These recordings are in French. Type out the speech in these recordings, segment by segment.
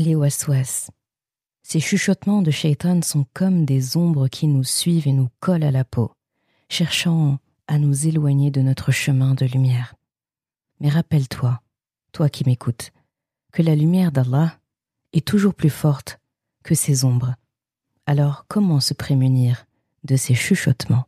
Les waswas. Ces chuchotements de shaitan sont comme des ombres qui nous suivent et nous collent à la peau, cherchant à nous éloigner de notre chemin de lumière. Mais rappelle-toi, toi qui m'écoutes, que la lumière d'Allah est toujours plus forte que ces ombres. Alors comment se prémunir de ces chuchotements?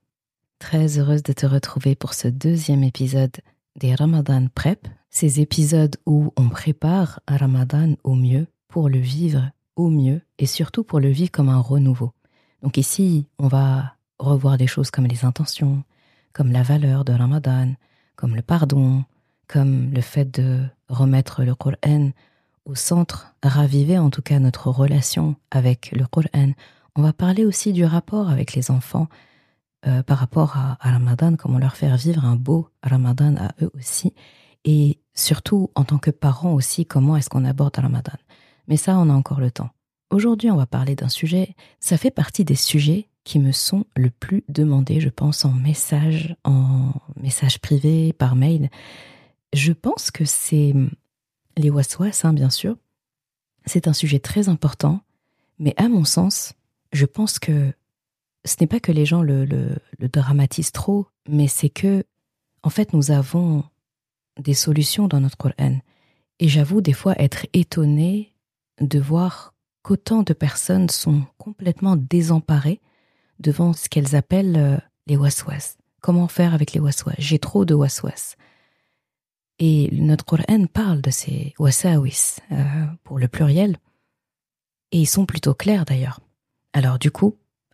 Très heureuse de te retrouver pour ce deuxième épisode des Ramadan Prep, ces épisodes où on prépare un Ramadan au mieux pour le vivre au mieux et surtout pour le vivre comme un renouveau. Donc ici, on va revoir des choses comme les intentions, comme la valeur de Ramadan, comme le pardon, comme le fait de remettre le Coran au centre, raviver en tout cas notre relation avec le Coran. On va parler aussi du rapport avec les enfants, euh, par rapport à, Ramadan, comment leur faire vivre un beau Ramadan à eux aussi, et surtout en tant que parents aussi, comment est-ce qu'on aborde Ramadan. Mais ça, on a encore le temps. Aujourd'hui, on va parler d'un sujet, ça fait partie des sujets qui me sont le plus demandés, je pense, en message, en message privé, par mail. Je pense que c'est les waswas, hein, bien sûr. C'est un sujet très important, mais à mon sens, je pense que ce n'est pas que les gens le, dramatisent trop, mais c'est que, en fait, nous avons des solutions dans notre Coran. Et j'avoue des fois être étonnée de voir qu'autant de personnes sont complètement désemparées devant ce qu'elles appellent euh, les waswas. Comment faire avec les waswas? J'ai trop de waswas. Et notre Coran parle de ces wasawis euh, pour le pluriel, et ils sont plutôt clairs d'ailleurs. Alors du coup,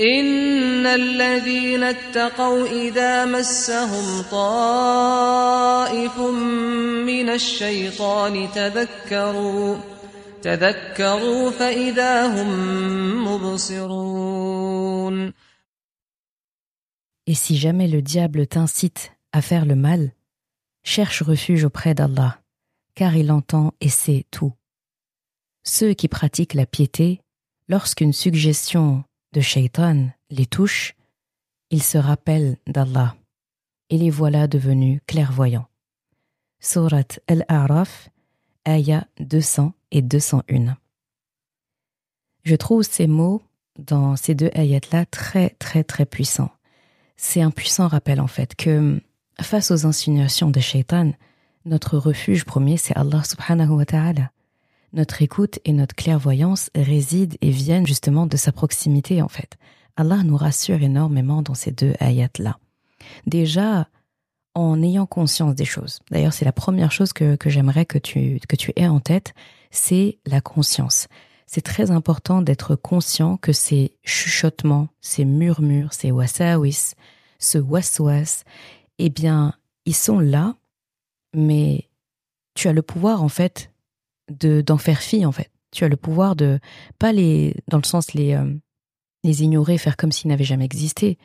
إن الذين اتقوا إذا مسهم طائف من الشيطان تذكروا تذكروا فإذا هم مبصرون Et si jamais le diable t'incite à faire le mal, cherche refuge auprès d'Allah, car il entend et sait tout. Ceux qui pratiquent la piété, lorsqu'une suggestion de Shaitan les touche, ils se rappellent d'Allah, et les voilà devenus clairvoyants. Surat Al-A'raf, ayah 200 et 201. Je trouve ces mots dans ces deux ayats-là très très très puissants. C'est un puissant rappel en fait que face aux insinuations de Shaitan, notre refuge premier c'est Allah subhanahu wa ta'ala notre écoute et notre clairvoyance résident et viennent justement de sa proximité en fait. Allah nous rassure énormément dans ces deux ayats-là. Déjà, en ayant conscience des choses. D'ailleurs, c'est la première chose que, j'aimerais que tu, que tu aies en tête, c'est la conscience. C'est très important d'être conscient que ces chuchotements, ces murmures, ces wasawis, ce waswas, eh bien, ils sont là, mais tu as le pouvoir en fait de d'en faire fi en fait. Tu as le pouvoir de pas les dans le sens les euh, les ignorer, faire comme s'ils n'avaient jamais existé,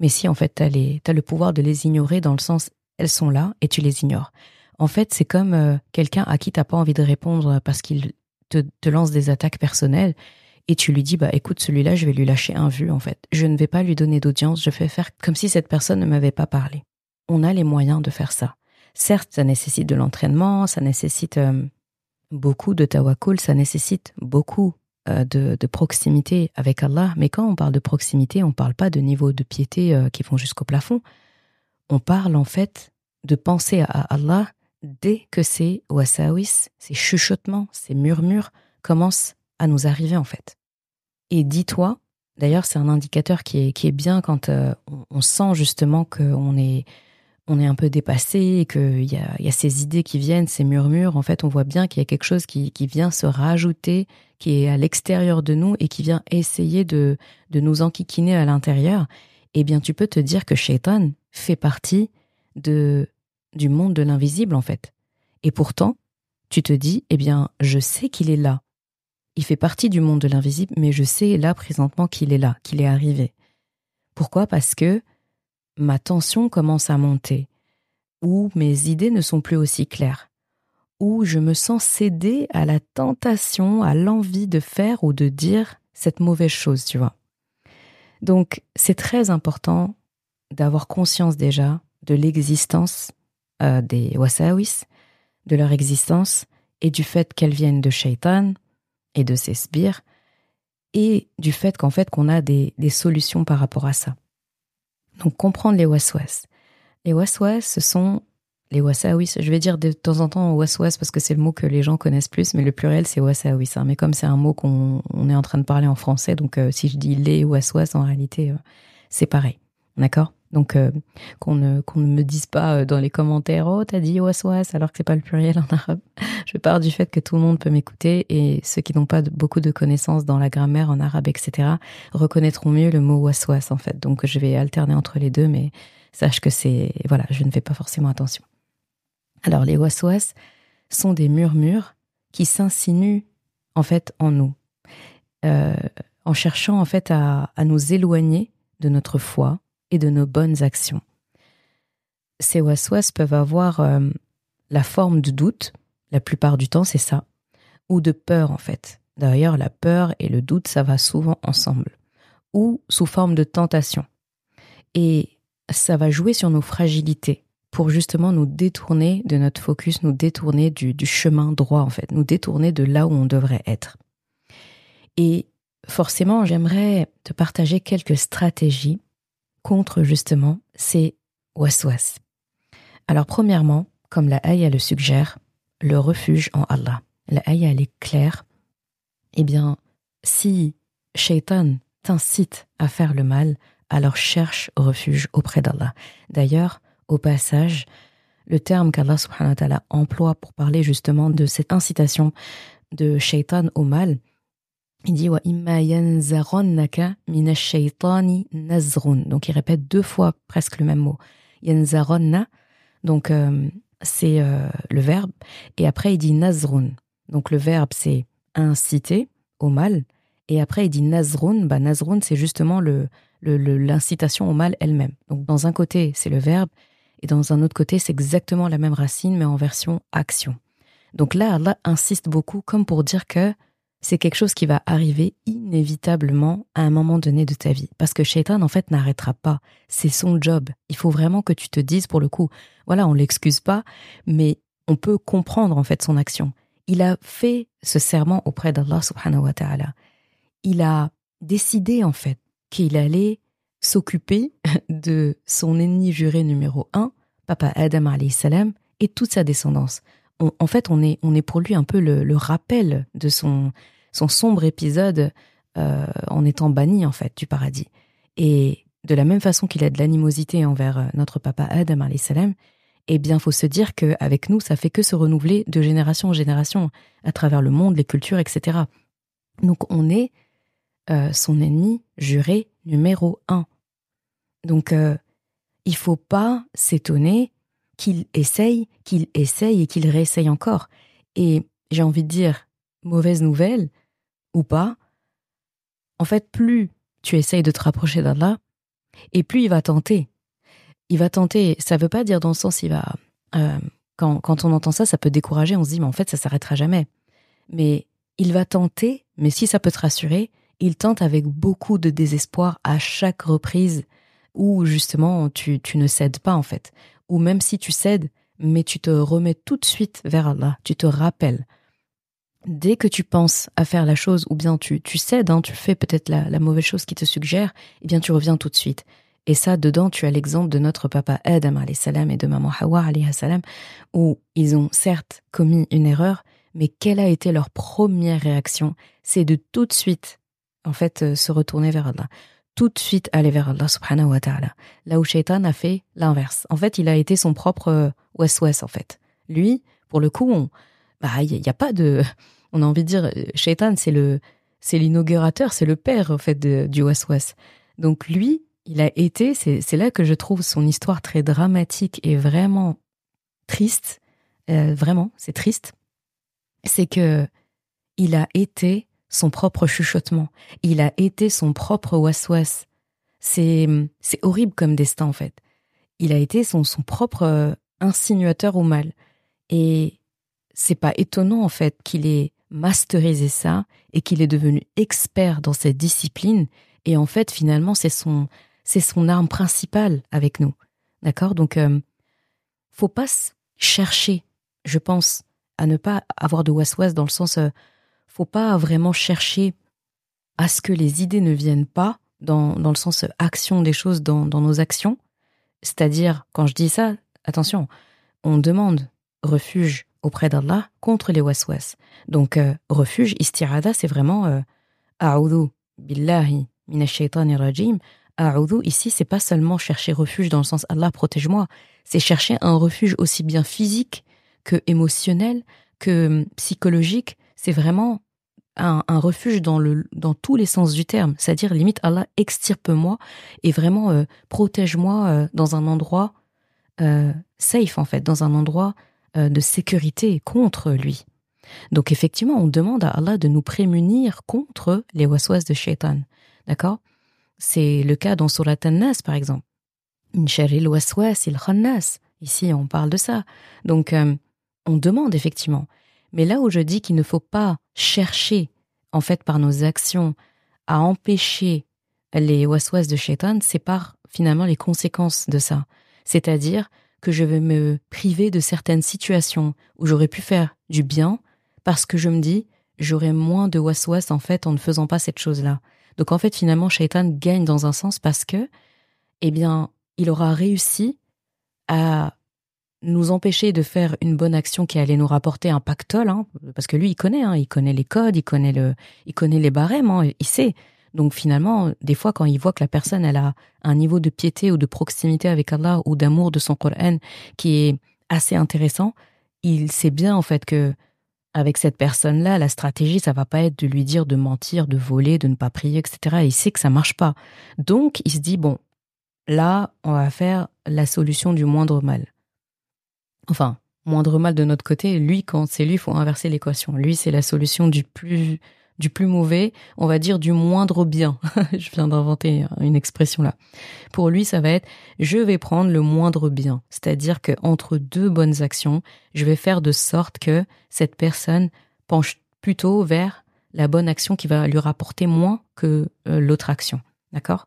Mais si, en fait, tu as, le pouvoir de les ignorer dans le sens, elles sont là et tu les ignores. En fait, c'est comme euh, quelqu'un à qui t'as pas envie de répondre parce qu'il te, te, lance des attaques personnelles et tu lui dis, bah écoute, celui-là, je vais lui lâcher un vu, en fait. Je ne vais pas lui donner d'audience, je vais faire comme si cette personne ne m'avait pas parlé. On a les moyens de faire ça. Certes, ça nécessite de l'entraînement, ça nécessite euh, beaucoup de tawakul, ça nécessite beaucoup euh, de, proximité avec Allah. Mais quand on parle de proximité, on ne parle pas de niveau de piété euh, qui vont jusqu'au plafond. On parle en fait de penser à Allah dès que ces wasawis, ces chuchotements, ces murmures commencent à nous arriver en fait. Et dis-toi, d'ailleurs c'est un indicateur qui est, qui est bien quand euh, on, sent justement qu'on est on est un peu dépassé et qu'il y a, y a ces idées qui viennent, ces murmures, en fait, on voit bien qu'il y a quelque chose qui, qui, vient se rajouter, qui est à l'extérieur de nous et qui vient essayer de, de nous enquiquiner à l'intérieur. Eh bien, tu peux te dire que Shaitan fait partie de, du monde de l'invisible, en fait. Et pourtant, tu te dis, eh bien, je sais qu'il est là. Il fait partie du monde de l'invisible, mais je sais là présentement qu'il est là, qu'il est arrivé. Pourquoi? Parce que ma tension commence à monter, ou mes idées ne sont plus aussi claires, ou je me sens céder à la tentation, à l'envie de faire ou de dire cette mauvaise chose, tu vois. Donc c'est très important d'avoir conscience déjà de l'existence euh, des wasawis, de leur existence et du fait qu'elles viennent de Shaitan et de ses sbires, et du fait qu'en fait qu'on a des solutions par rapport à ça. Donc comprendre les waswas. Les waswas, ce sont les wasawis. Je vais dire de temps en temps waswas parce que c'est le mot que les gens connaissent plus, mais le pluriel c'est wasawis. Hein. Mais comme c'est un mot qu'on est en train de parler en français, donc euh, si je dis les waswas, en réalité euh, c'est pareil. D'accord? Donc euh, qu'on ne qu'on ne me dise pas dans les commentaires oh t'as dit waswas alors que c'est pas le pluriel en arabe. Je pars du fait que tout le monde peut m'écouter et ceux qui n'ont pas beaucoup de connaissances dans la grammaire en arabe etc reconnaîtront mieux le mot waswas en fait. Donc je vais alterner entre les deux, mais sache que c'est voilà je ne fais pas forcément attention. Alors les waswas sont des murmures qui s'insinuent en fait en nous, euh, en cherchant en fait à, à nous éloigner de notre foi, de nos bonnes actions. Ces waswas peuvent avoir euh, la forme de doute, la plupart du temps c'est ça, ou de peur en fait. D'ailleurs, la peur et le doute, ça va souvent ensemble, ou sous forme de tentation. Et ça va jouer sur nos fragilités pour justement nous détourner de notre focus, nous détourner du, du chemin droit en fait, nous détourner de là où on devrait être. Et forcément, j'aimerais te partager quelques stratégies contre justement ces waswas. Alors premièrement, comme la ayah le suggère, le refuge en Allah. La ayah elle est claire. Eh bien, si Shaitan t'incite à faire le mal, alors cherche refuge auprès d'Allah. D'ailleurs, au passage, le terme qu'Allah subhanahu wa ta'ala emploie pour parler justement de cette incitation de Shaitan au mal, il dit. Donc il répète deux fois presque le même mot. Yanzaronna, donc euh, c'est euh, le verbe, et après il dit nazrun. Donc le verbe c'est inciter au mal, et après il dit nazrun. Bah nazrun c'est justement le l'incitation au mal elle-même. Donc dans un côté c'est le verbe, et dans un autre côté c'est exactement la même racine mais en version action. Donc là Allah insiste beaucoup comme pour dire que c'est quelque chose qui va arriver inévitablement à un moment donné de ta vie. Parce que Shaitan, en fait, n'arrêtera pas. C'est son job. Il faut vraiment que tu te dises, pour le coup, voilà, on l'excuse pas, mais on peut comprendre, en fait, son action. Il a fait ce serment auprès d'Allah subhanahu wa ta'ala. Il a décidé, en fait, qu'il allait s'occuper de son ennemi juré numéro un, Papa Adam alayhi salam, et toute sa descendance. En fait, on est, on est pour lui un peu le, rappel de son, son sombre épisode euh, en étant banni en fait du paradis. Et de la même façon qu'il a de l'animosité envers euh, notre papa Adam salam, eh bien, faut se dire qu'avec nous, ça fait que se renouveler de génération en génération à travers le monde, les cultures, etc. Donc, on est euh, son ennemi juré numéro un. Donc, euh, il faut pas s'étonner qu'il essaye, qu'il essaye et qu'il réessaye encore. Et j'ai envie de dire, mauvaise nouvelle, ou pas, en fait, plus tu essayes de te rapprocher d'Allah, Et plus il va tenter. Il va tenter, ça veut pas dire dans le sens, il va. Euh, quand, on entend ça, ça peut décourager, on se dit, mais en fait, ça s'arrêtera jamais. Mais il va tenter, mais si ça peut te rassurer, il tente avec beaucoup de désespoir à chaque reprise où justement tu ne cèdes pas en fait. Ou même si tu cèdes, mais tu te remets tout de suite vers Allah, tu te rappelles. Dès que tu penses à faire la chose, ou bien tu, tu cèdes, hein, tu fais peut-être la, la mauvaise chose qui te suggère, eh bien tu reviens tout de suite. Et ça, dedans, tu as l'exemple de notre papa Adam salam et de maman Hawa salam, où ils ont certes commis une erreur, mais quelle a été leur première réaction? C'est de tout de suite, en fait, euh, se retourner vers Allah. Tout de suite aller vers Allah subhanahu wa ta'ala. Là où Shaitan a fait l'inverse. En fait, il a été son propre euh, West-West, en fait. Lui, pour le coup, il bah, n'y a, pas de, on a envie de dire, euh, Shaitan, c'est le, c'est l'inaugurateur, c'est le père, en fait, du West-West. Donc lui, il a été, c'est là que je trouve son histoire très dramatique et vraiment triste. Euh, vraiment, c'est triste. C'est que il a été son propre chuchotement. Il a été son propre was-was. C'est horrible comme destin en fait. Il a été son, son propre euh, insinuateur au mal. Et c'est pas étonnant en fait qu'il ait masterisé ça et qu'il est devenu expert dans cette discipline. Et en fait, finalement, c'est son, c'est son arme principale avec nous. D'accord? Donc, euh, faut pas chercher, je pense, à ne pas avoir de was-was dans le sens, euh, faut pas vraiment chercher à ce que les idées ne viennent pas dans, dans le sens action des choses dans, dans nos actions. C'est-à-dire, quand je dis ça, attention, on demande refuge auprès d'Allah contre les was-was. Donc, euh, refuge, istirada, c'est vraiment euh, A'udhu billahi minash rajim A'udhu, ici, c'est pas seulement chercher refuge dans le sens Allah protège-moi, c'est chercher un refuge aussi bien physique que émotionnel, que hum, psychologique. C'est vraiment un, refuge dans, tous les sens du terme. C'est-à-dire, limite, Allah extirpe-moi et vraiment euh, protège-moi euh, dans un endroit euh, safe, en fait, dans un endroit de sécurité contre lui. Donc, effectivement, on demande à Allah de nous prémunir contre les waswas de shaitan. D'accord? C'est le cas dans Surat An-Nas, par exemple. waswas il khannas. Ici, on parle de ça. Donc, on demande effectivement. Mais là où je dis qu'il ne faut pas chercher, en fait, par nos actions, à empêcher les waswas de shaitan, c'est par finalement les conséquences de ça. C'est-à-dire que je vais me priver de certaines situations où j'aurais pu faire du bien parce que je me dis j'aurai moins de waswas en fait en ne faisant pas cette chose-là. Donc en fait, finalement, Shaitan gagne dans un sens parce que, eh bien, il aura réussi à nous empêcher de faire une bonne action qui allait nous rapporter un pactole, hein, parce que lui, il connaît, hein, il connaît les codes, il connaît le, il connaît les barèmes, hein, il sait. Donc finalement, des fois, quand il voit que la personne, elle a un niveau de piété ou de proximité avec Allah ou d'amour de son Coran qui est assez intéressant, il sait bien en fait que avec cette personne-là, la stratégie, ça va pas être de lui dire de mentir, de voler, de ne pas prier, etc. il sait que ça marche pas. Donc, il se dit, bon, là, on va faire la solution du moindre mal. Enfin, moindre mal de notre côté, lui, quand c'est lui, il faut inverser l'équation. Lui, c'est la solution du plus du plus mauvais, on va dire du moindre bien. je viens d'inventer une expression là. Pour lui, ça va être je vais prendre le moindre bien, c'est-à-dire que entre deux bonnes actions, je vais faire de sorte que cette personne penche plutôt vers la bonne action qui va lui rapporter moins que euh, l'autre action. D'accord?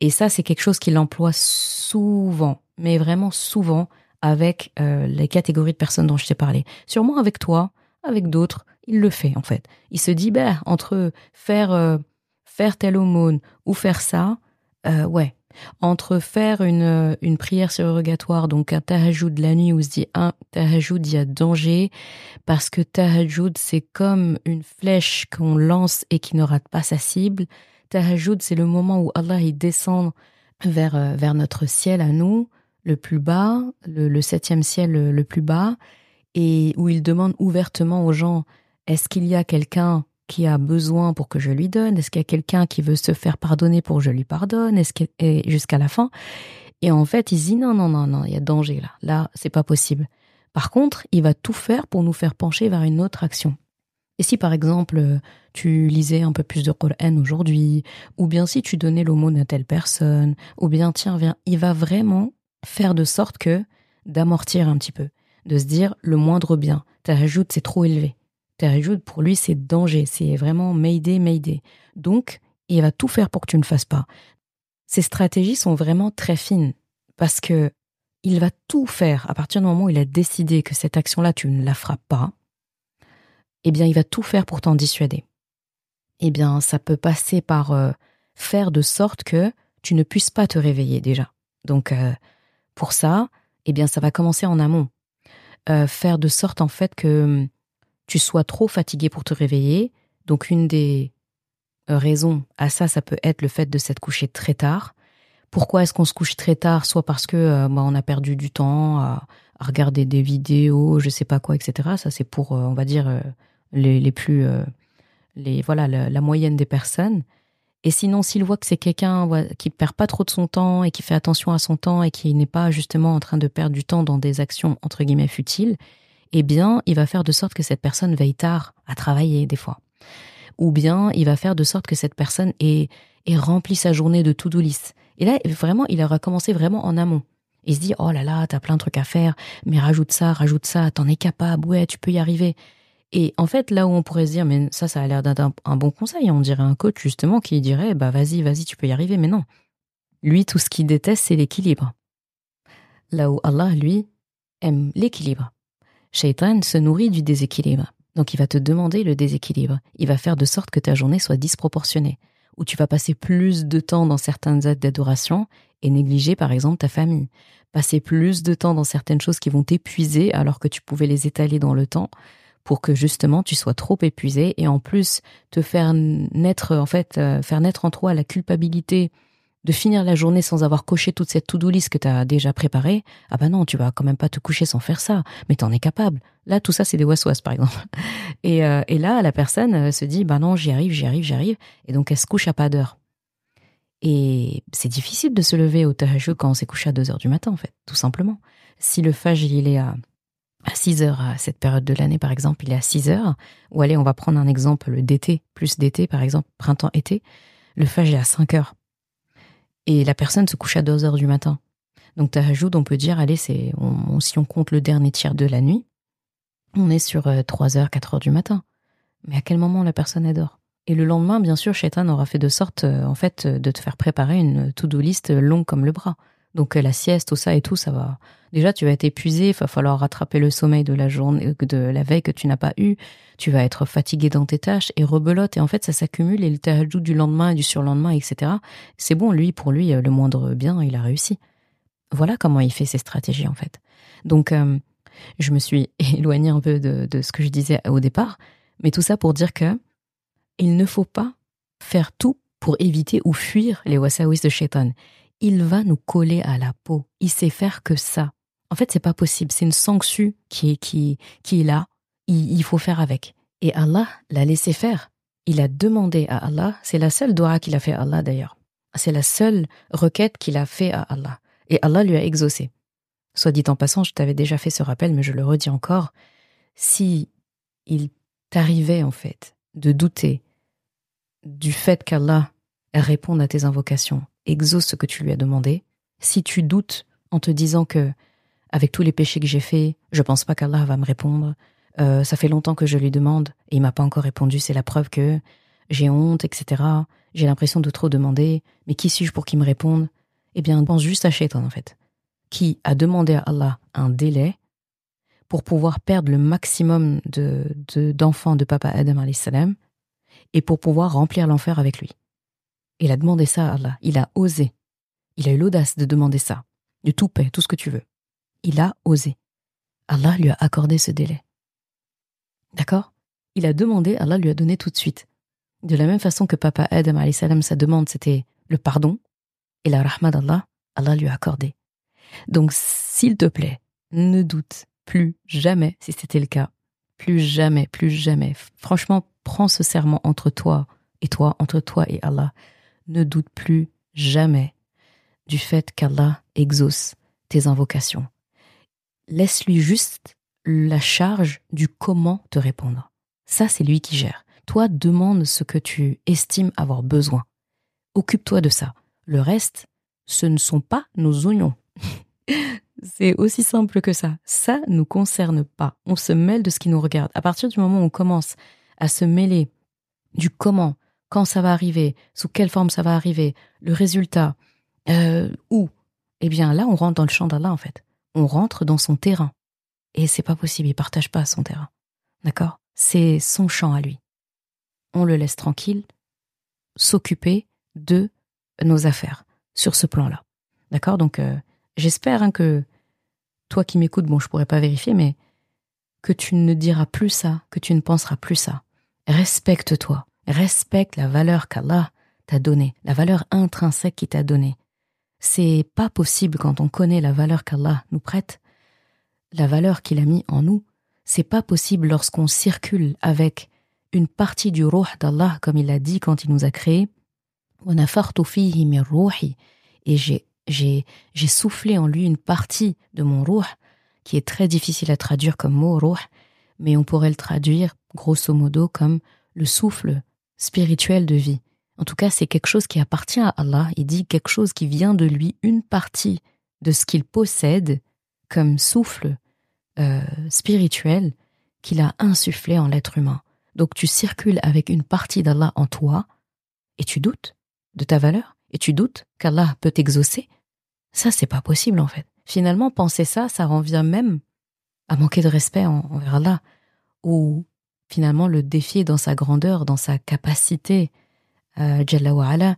Et ça, c'est quelque chose qu'il emploie souvent, mais vraiment souvent avec euh, les catégories de personnes dont je t'ai parlé. Sûrement avec toi, avec d'autres, il le fait en fait. Il se dit, ben, entre faire, euh, faire telle aumône ou faire ça, euh, ouais. Entre faire une, une prière surrogatoire, donc un tahajoud de la nuit où se dit un tahajoud, il y a danger, parce que tahajoud, c'est comme une flèche qu'on lance et qui ne rate pas sa cible. Tahajoud, c'est le moment où Allah il descend vers, vers notre ciel à nous, le plus bas, le, septième ciel le plus bas, et où il demande ouvertement aux gens est-ce qu'il y a quelqu'un qui a besoin pour que je lui donne? Est-ce qu'il y a quelqu'un qui veut se faire pardonner pour que je lui pardonne? Est-ce jusqu'à la fin? Et en fait, il dit non, non, non, non, il y a danger là. Là, c'est pas possible. Par contre, il va tout faire pour nous faire pencher vers une autre action. Et si par exemple tu lisais un peu plus de Coran aujourd'hui, ou bien si tu donnais l'aumône à telle personne, ou bien tiens, viens, il va vraiment faire de sorte que d'amortir un petit peu, de se dire le moindre bien. rajoute c'est trop élevé. rajoute pour lui, c'est danger, c'est vraiment Mayday, Mayday. Donc, il va tout faire pour que tu ne fasses pas. Ces stratégies sont vraiment très fines parce que il va tout faire à partir du moment où il a décidé que cette action-là, tu ne la feras pas. Eh bien, il va tout faire pour t'en dissuader. Eh bien, ça peut passer par euh, faire de sorte que tu ne puisses pas te réveiller déjà. Donc, euh, pour ça, eh bien, ça va commencer en amont. Euh, faire de sorte en fait que hum, tu sois trop fatigué pour te réveiller. Donc, une des raisons à ça, ça peut être le fait de s'être couché très tard. Pourquoi est-ce qu'on se couche très tard? Soit parce que euh, bah, on a perdu du temps à, regarder des vidéos, je sais pas quoi, etc. Ça, c'est pour, euh, on va dire, euh, les, les, plus, les voilà, la, moyenne des personnes. Et sinon, s'il voit que c'est quelqu'un qui perd pas trop de son temps et qui fait attention à son temps et qui n'est pas justement en train de perdre du temps dans des actions entre guillemets futiles, eh bien, il va faire de sorte que cette personne veille tard à travailler des fois. Ou bien, il va faire de sorte que cette personne ait, ait rempli sa journée de to-do et là, vraiment, il aura commencé vraiment en amont. Il se dit, oh là là, t'as plein de trucs à faire, mais rajoute ça, rajoute ça, t'en es capable, ouais, tu peux y arriver. Et en fait, là où on pourrait se dire, mais ça, ça a l'air d'un un bon conseil, on dirait un coach justement qui dirait, bah vas-y, vas-y, tu peux y arriver, mais non. Lui, tout ce qu'il déteste, c'est l'équilibre. Là où Allah, lui, aime l'équilibre. Shaitan se nourrit du déséquilibre. Donc il va te demander le déséquilibre. Il va faire de sorte que ta journée soit disproportionnée où tu vas passer plus de temps dans certaines actes d'adoration et négliger par exemple ta famille. Passer plus de temps dans certaines choses qui vont t'épuiser alors que tu pouvais les étaler dans le temps pour que justement tu sois trop épuisé et en plus te faire naître en fait euh, faire naître en toi la culpabilité de finir la journée sans avoir coché toute cette to-do list que tu as déjà préparée, ah bah non, tu vas quand même pas te coucher sans faire ça, mais t'en es capable. Là, tout ça, c'est des waswas, par exemple. Et, euh, et là, la personne euh, se dit, bah non, j'y arrive, j'y arrive, j'y arrive, et donc elle se couche à pas d'heure. Et c'est difficile de se lever au tahajjud quand on s'est couché à 2 heures du matin, en fait, tout simplement. Si le fajr, il est à, à 6 heures à cette période de l'année, par exemple, il est à 6 heures, ou allez, on va prendre un exemple d'été, plus d'été, par exemple, printemps-été, le fajr est à 5 heures et la personne se couche à 2 heures du matin. Donc tahajjud, on peut dire, allez, si on compte le dernier tiers de la nuit, on est sur 3 euh, heures, 4 heures du matin. Mais à quel moment la personne adore Et le lendemain, bien sûr, Shaitan aura fait de sorte, euh, en fait, de te faire préparer une to-do list longue comme le bras. Donc euh, la sieste, tout ça et tout, ça va. Déjà, tu vas être épuisé, il va falloir rattraper le sommeil de la journée, de la veille que tu n'as pas eu. Tu vas être fatigué dans tes tâches et rebelote. Et en fait, ça s'accumule et le tahajjud du lendemain et du surlendemain, etc. C'est bon, lui, pour lui, le moindre bien, il a réussi. Voilà comment il fait ses stratégies, en fait. Donc, euh, je me suis éloignée un peu de, de ce que je disais au départ, mais tout ça pour dire que il ne faut pas faire tout pour éviter ou fuir les wasawis de shaitan il va nous coller à la peau. Il sait faire que ça. En fait, c'est pas possible. C'est une sanction qui est, qui, qui est là. Il, faut faire avec. Et Allah l'a laissé faire. Il a demandé à Allah. C'est la seule dua qu'il a fait à Allah d'ailleurs. C'est la seule requête qu'il a fait à Allah. Et Allah lui a exaucé. Soit dit en passant, je t'avais déjà fait ce rappel, mais je le redis encore. Si il t'arrivait en fait de douter du fait qu'Allah réponde à tes invocations exauce ce que tu lui as demandé. Si tu doutes en te disant que, avec tous les péchés que j'ai faits, je pense pas qu'Allah va me répondre, euh, ça fait longtemps que je lui demande et il m'a pas encore répondu, c'est la preuve que j'ai honte, etc. J'ai l'impression de trop demander, mais qui suis-je pour qu'il me réponde? Eh bien, pense juste à Shaitan en fait, qui a demandé à Allah un délai pour pouvoir perdre le maximum de d'enfants de, papa Adam et pour pouvoir remplir l'enfer avec lui. Il a demandé ça à Allah. Il a osé. Il a eu l'audace de demander ça. De tout paix, tout ce que tu veux. Il a osé. Allah lui a accordé ce délai. D'accord? Il a demandé, Allah lui a donné tout de suite. De la même façon que papa Adam, salam, sa demande, c'était le pardon, et la rahma d'Allah, Allah lui a accordé. Donc, s'il te plaît, ne doute plus jamais, si c'était le cas, plus jamais, plus jamais. Franchement, prends ce serment entre toi et toi, entre toi et Allah ne doute plus jamais du fait qu'Allah exauce tes invocations. Laisse-lui juste la charge du comment te répondre. Ça, c'est lui qui gère. Toi, demande ce que tu estimes avoir besoin. Occupe-toi de ça. Le reste, ce ne sont pas nos oignons. c'est aussi simple que ça. Ça nous concerne pas. On se mêle de ce qui nous regarde. À partir du moment où on commence à se mêler du comment, quand ça va arriver, sous quelle forme ça va arriver, le résultat, euh, où, eh bien là, on rentre dans le champ d'Allah en fait. On rentre dans son terrain. Et c'est pas possible, il partage pas son terrain. D'accord? C'est son champ à lui. On le laisse tranquille, s'occuper de nos affaires sur ce plan-là. D'accord? Donc, euh, j'espère hein, que toi qui m'écoutes, bon, je pourrais pas vérifier, mais que tu ne diras plus ça, que tu ne penseras plus ça. Respecte-toi, respecte la valeur qu'Allah t'a donnée, la valeur intrinsèque qu'il t'a donnée. C'est pas possible quand on connaît la valeur qu'Allah nous prête, la valeur qu'il a mis en nous. C'est pas possible lorsqu'on circule avec une partie du ruh d'Allah, comme il a dit quand il nous a créés. Et j'ai, j'ai, j'ai soufflé en lui une partie de mon ruh, qui est très difficile à traduire comme mot ruh, mais on pourrait le traduire grosso modo comme le souffle spirituel de vie. En tout cas, c'est quelque chose qui appartient à Allah. Il dit quelque chose qui vient de lui, une partie de ce qu'il possède comme souffle euh, spirituel qu'il a insufflé en l'être humain. Donc tu circules avec une partie d'Allah en toi et tu doutes de ta valeur et tu doutes qu'Allah peut t'exaucer. Ça, c'est pas possible en fait. Finalement, penser ça, ça revient même à manquer de respect envers Allah ou finalement le défier dans sa grandeur, dans sa capacité euh, Jalla wa ala,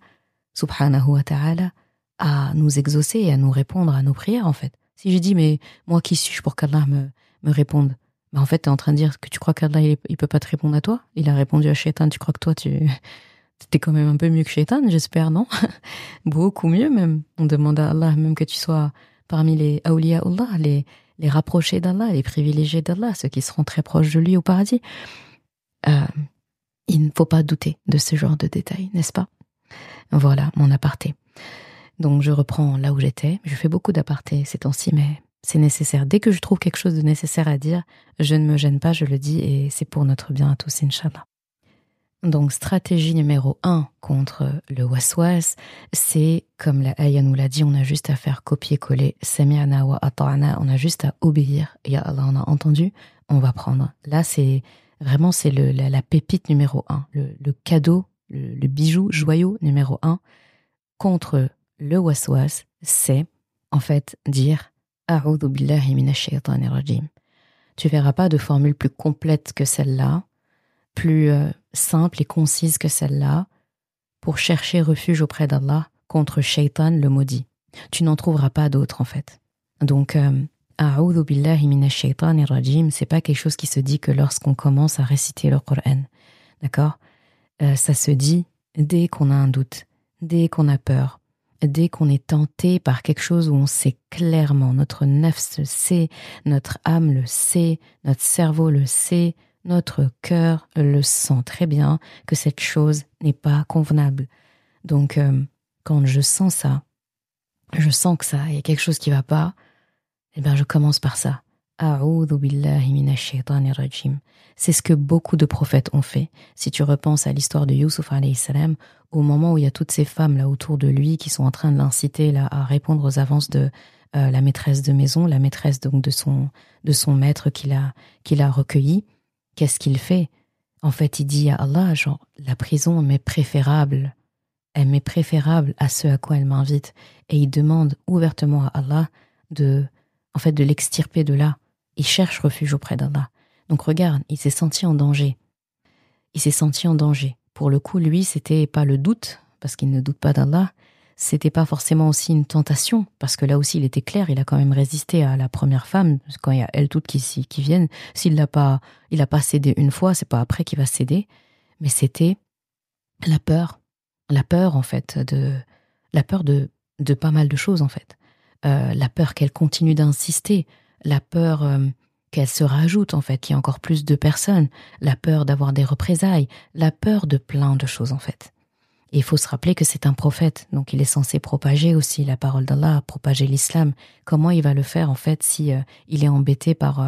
subhanahu wa ta'ala, à nous exaucer et à nous répondre à nos prières, en fait. Si je dis, mais moi qui suis-je pour qu'Allah me, me réponde? Bah, En fait, tu es en train de dire que tu crois qu'Allah, il, peut pas te répondre à toi? Il a répondu à Shaitan, tu crois que toi, tu es quand même un peu mieux que Shaitan, j'espère, non? Beaucoup mieux même. On demande à Allah même que tu sois parmi les awliya Allah, les, les rapprochés d'Allah, les privilégiés d'Allah, ceux qui seront très proches de lui au paradis. Euh, il ne faut pas douter de ce genre de détails, n'est-ce pas? Voilà mon aparté. Donc je reprends là où j'étais. Je fais beaucoup d'apartés ces temps-ci, mais c'est nécessaire. Dès que je trouve quelque chose de nécessaire à dire, je ne me gêne pas, je le dis, et c'est pour notre bien à tous, Inch'Allah. Donc stratégie numéro un contre le waswas, c'est comme la ayah nous l'a dit, on a juste à faire copier-coller sami'ana wa on a juste à obéir. Et Allah, on a entendu, on va prendre. Là, c'est Vraiment, c'est la, la, pépite numéro un, le, le cadeau, le, bijou, joyau numéro un contre le waswas, c'est en fait dire A'udhu billahi. Tu verras pas de formule plus complète que celle-là, plus euh, simple et concise que celle-là, pour chercher refuge auprès d'Allah contre Shaitan le maudit. Tu n'en trouveras pas d'autre en fait. Donc, euh, A'udhu billahi minash rajim, c'est pas quelque chose qui se dit que lorsqu'on commence à réciter le Coran. D'accord? Euh, Ça se dit dès qu'on a un doute, dès qu'on a peur, dès qu'on est tenté par quelque chose où on sait clairement, notre nefs le sait, notre âme le sait, notre cerveau le sait, notre cœur le sent très bien que cette chose n'est pas convenable. Donc, euh, quand je sens ça, je sens que ça, il y a quelque chose qui va pas, eh bien, je commence par ça. C'est ce que beaucoup de prophètes ont fait. Si tu repenses à l'histoire de Yusuf salam, au moment où il y a toutes ces femmes là autour de lui qui sont en train de l'inciter là à répondre aux avances de euh, la maîtresse de maison, la maîtresse donc de son de son maître qu'il a qu'il a recueilli, qu'est-ce qu'il fait? En fait, il dit à Allah genre la prison m'est préférable, elle m'est préférable à ce à quoi elle m'invite et il demande ouvertement à Allah de en fait, de l'extirper de là. Il cherche refuge auprès d'Allah. Donc regarde, il s'est senti en danger. Il s'est senti en danger. Pour le coup, lui, c'était pas le doute, parce qu'il ne doute pas d'Allah. C'était pas forcément aussi une tentation, parce que là aussi, il était clair, il a quand même résisté à la première femme, quand il y a elles toutes qui, qui viennent. S'il l'a pas, il a pas cédé une fois, c'est pas après qu'il va céder. Mais c'était la peur. La peur, en fait, de, la peur de, de pas mal de choses, en fait. Euh, la peur qu'elle continue d'insister, la peur euh, qu'elle se rajoute en fait, qu'il y ait encore plus de personnes, la peur d'avoir des représailles, la peur de plein de choses en fait. Il faut se rappeler que c'est un prophète, donc il est censé propager aussi la parole d'Allah, propager l'islam. Comment il va le faire en fait si euh, il est embêté par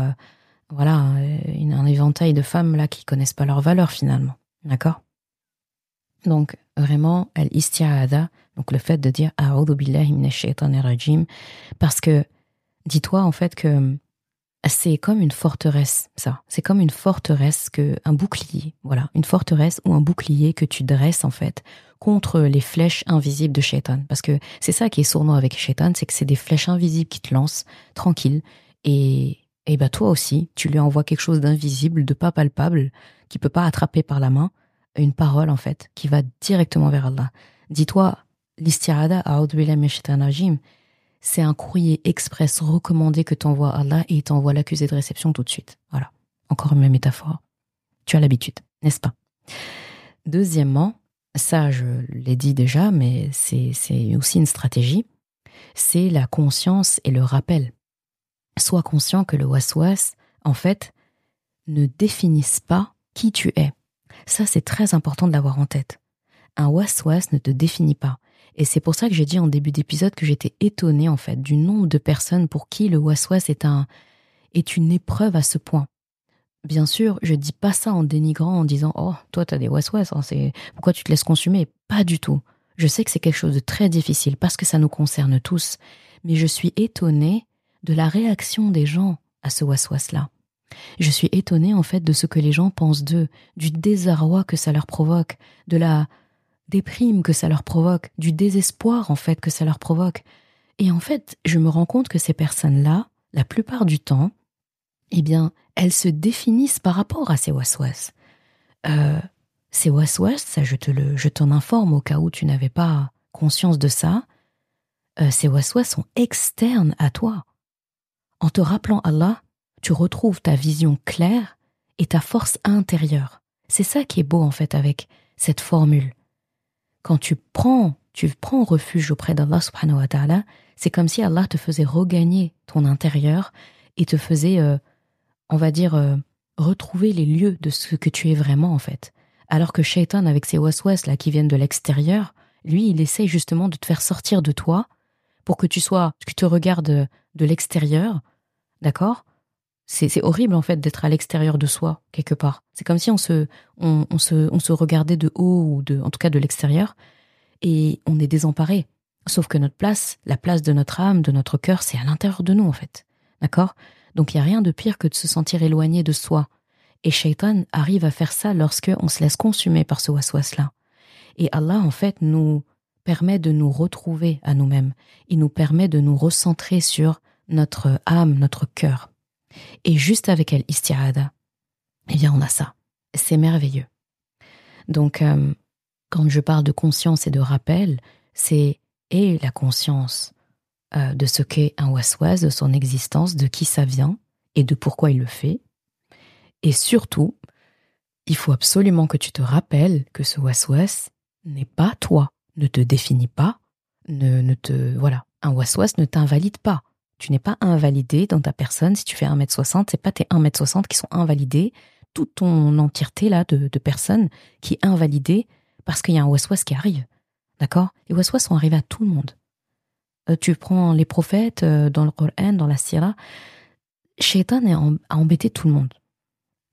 voilà, un éventail de femmes là qui connaissent pas leur valeur finalement. D'accord? Donc vraiment, al-isti'adha, donc le fait de dire billahi rajim parce que dis-toi en fait que c'est comme une forteresse, ça. C'est comme une forteresse que un bouclier, voilà, une forteresse ou un bouclier que tu dresses en fait contre les flèches invisibles de Shaitan. Parce que c'est ça qui est sournois avec Shaitan, c'est que c'est des flèches invisibles qui te lancent tranquille et et bah toi aussi, tu lui envoies quelque chose d'invisible, de pas palpable, qui peut pas attraper par la main, une parole en fait, qui va directement vers Allah. Dis-toi, l'istirada rajim, c'est un courrier express recommandé que t'envoie Allah et il t'envoie l'accusé de réception tout de suite. Voilà. Encore une métaphore. Tu as l'habitude, n'est-ce pas? Deuxièmement, ça je l'ai dit déjà, mais c'est aussi une stratégie, c'est la conscience et le rappel sois conscient que le waswas, en fait, ne définisse pas qui tu es. Ça, c'est très important de l'avoir en tête. Un waswas ne te définit pas. Et c'est pour ça que j'ai dit en début d'épisode que j'étais étonnée, en fait, du nombre de personnes pour qui le waswas est un, est une épreuve à ce point. Bien sûr, je dis pas ça en dénigrant, en disant, oh, toi, t'as des waswas, hein, c'est, pourquoi tu te laisses consumer? Pas du tout. Je sais que c'est quelque chose de très difficile parce que ça nous concerne tous. Mais je suis étonnée de la réaction des gens à ce waswas-là. Je suis étonnée en fait de ce que les gens pensent d'eux, du désarroi que ça leur provoque, de la déprime que ça leur provoque, du désespoir en fait que ça leur provoque. Et en fait, je me rends compte que ces personnes-là, la plupart du temps, eh bien, elles se définissent par rapport à ces waswas. Euh, ces waswas, ça je te le, je t'en informe au cas où tu n'avais pas conscience de ça. Euh, ces waswas sont externes à toi. En te rappelant Allah, tu retrouves ta vision claire et ta force intérieure. C'est ça qui est beau en fait avec cette formule. Quand tu prends, tu prends refuge auprès d'Allah subhanahu wa ta'ala, c'est comme si Allah te faisait regagner ton intérieur et te faisait, euh, on va dire, euh, retrouver les lieux de ce que tu es vraiment en fait. Alors que Shaitan avec ses waswas là qui viennent de l'extérieur, lui il essaye justement de te faire sortir de toi pour que tu sois, que tu te regardes de l'extérieur D'accord? C'est horrible en fait d'être à l'extérieur de soi quelque part. C'est comme si on se, on, se, on se regardait de haut ou de, en tout cas de l'extérieur, et on est désemparé. Sauf que notre place, la place de notre âme, de notre cœur, c'est à l'intérieur de nous en fait. D'accord? Donc il y a rien de pire que de se sentir éloigné de soi. Et Shaitan arrive à faire ça lorsque on se laisse consumer par ce waswas-là. Et Allah en fait nous permet de nous retrouver à nous-mêmes. Il nous permet de nous recentrer sur notre âme, notre cœur. Et juste avec elle, isti'ada, eh bien, on a ça. C'est merveilleux. Donc, euh, quand je parle de conscience et de rappel, c'est et la conscience euh, de ce qu'est un waswas, de son existence, de qui ça vient et de pourquoi il le fait. Et surtout, il faut absolument que tu te rappelles que ce waswas n'est pas toi, ne te définit pas, ne, ne te voilà, un waswas ne t'invalide pas. Tu n'es pas invalidé dans ta personne. Si tu fais 1m60, c'est pas tes 1m60 qui sont invalidés. Toute ton entièreté là de, personnes qui est invalidée parce qu'il y a un waswas qui arrive. D'accord? Les waswas sont arrivés à tout le monde. Euh, tu prends les prophètes euh, dans le Coran, dans la Sira. Shaitan a embêté tout le monde.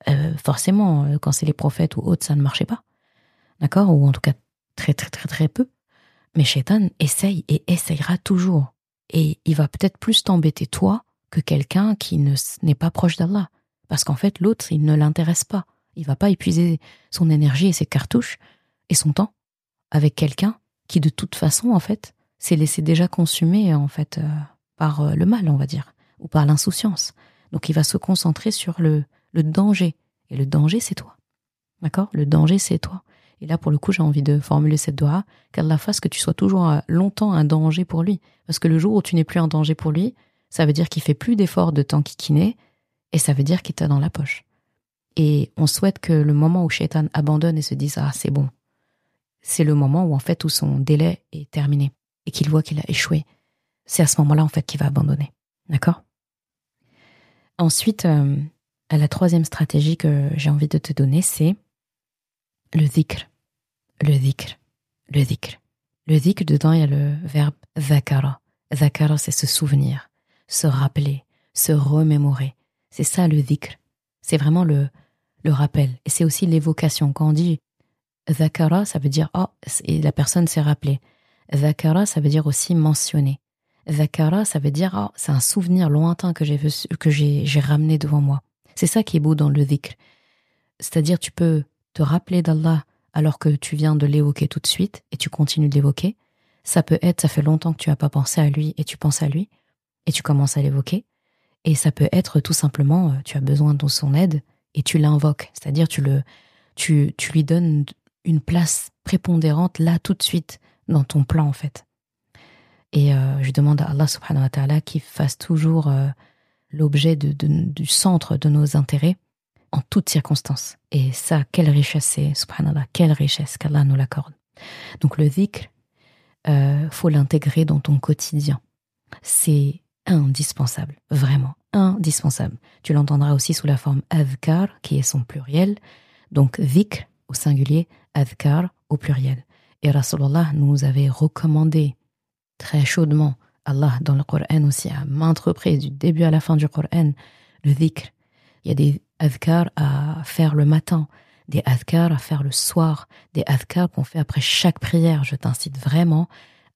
Euh, forcément, quand c'est les prophètes ou autres, ça ne marchait pas. D'accord? Ou en tout cas, très très très très peu. Mais Shaitan essaye et essayera toujours. Et il va peut-être plus t'embêter toi que quelqu'un qui n'est pas proche d'Allah. Parce qu'en fait, l'autre, il ne l'intéresse pas. Il va pas épuiser son énergie et ses cartouches et son temps avec quelqu'un qui, de toute façon, en fait, s'est laissé déjà consumer, en fait, euh, par euh, le mal, on va dire, ou par l'insouciance. Donc, il va se concentrer sur le, le danger. Et le danger, c'est toi. D'accord? Le danger, c'est toi. Et là, pour le coup, j'ai envie de formuler cette doha, qu'Allah fasse que tu sois toujours euh, longtemps un danger pour lui. Parce que le jour où tu n'es plus un danger pour lui, ça veut dire qu'il fait plus d'efforts de t'enquiquiner, et ça veut dire qu'il t'a dans la poche. Et on souhaite que le moment où Shaitan abandonne et se dise ah c'est bon, c'est le moment où en fait où son délai est terminé et qu'il voit qu'il a échoué. C'est à ce moment-là en fait qu'il va abandonner. D'accord? Ensuite, euh, la troisième stratégie que j'ai envie de te donner, c'est le dhikr. Le dhikr. Le dhikr. Le dhikr, dedans, il y a le verbe zakara. Zakara, c'est se souvenir, se rappeler, se remémorer. C'est ça le dhikr. C'est vraiment le, le rappel. Et c'est aussi l'évocation. Quand on dit zakara, ça veut dire oh, et la personne s'est rappelée. Zakara, ça veut dire aussi mentionner. Zakara, ça veut dire oh, c'est un souvenir lointain que j'ai que j'ai ramené devant moi. C'est ça qui est beau dans le dhikr. C'est-à-dire tu peux te rappeler d'Allah alors que tu viens de l'évoquer tout de suite et tu continues de l'évoquer. Ça peut être, ça fait longtemps que tu n'as pas pensé à lui et tu penses à lui et tu commences à l'évoquer. Et ça peut être tout simplement, euh, tu as besoin de son aide et tu l'invoques. C'est-à-dire, tu tu, tu lui donnes une place prépondérante là tout de suite dans ton plan en fait. Et euh, je demande à Allah subhanahu wa ta'ala qu'il fasse toujours euh, l'objet de, du centre de nos intérêts en toutes circonstances. Et ça, quelle richesse c'est, subhanallah, quelle richesse qu'Allah nous l'accorde. Donc le dhikr, euh, faut l'intégrer dans ton quotidien. C'est indispensable, vraiment indispensable. Tu l'entendras aussi sous la forme adhkar, qui est son pluriel, donc dhikr au singulier, adhkar au pluriel. Et Rasulullah nous avait recommandé très chaudement, Allah dans le Coran aussi, à maintes reprises, du début à la fin du Coran, le dhikr. Il y a des à faire le matin, des adhkar à faire le soir, des adhkar qu'on fait après chaque prière. Je t'incite vraiment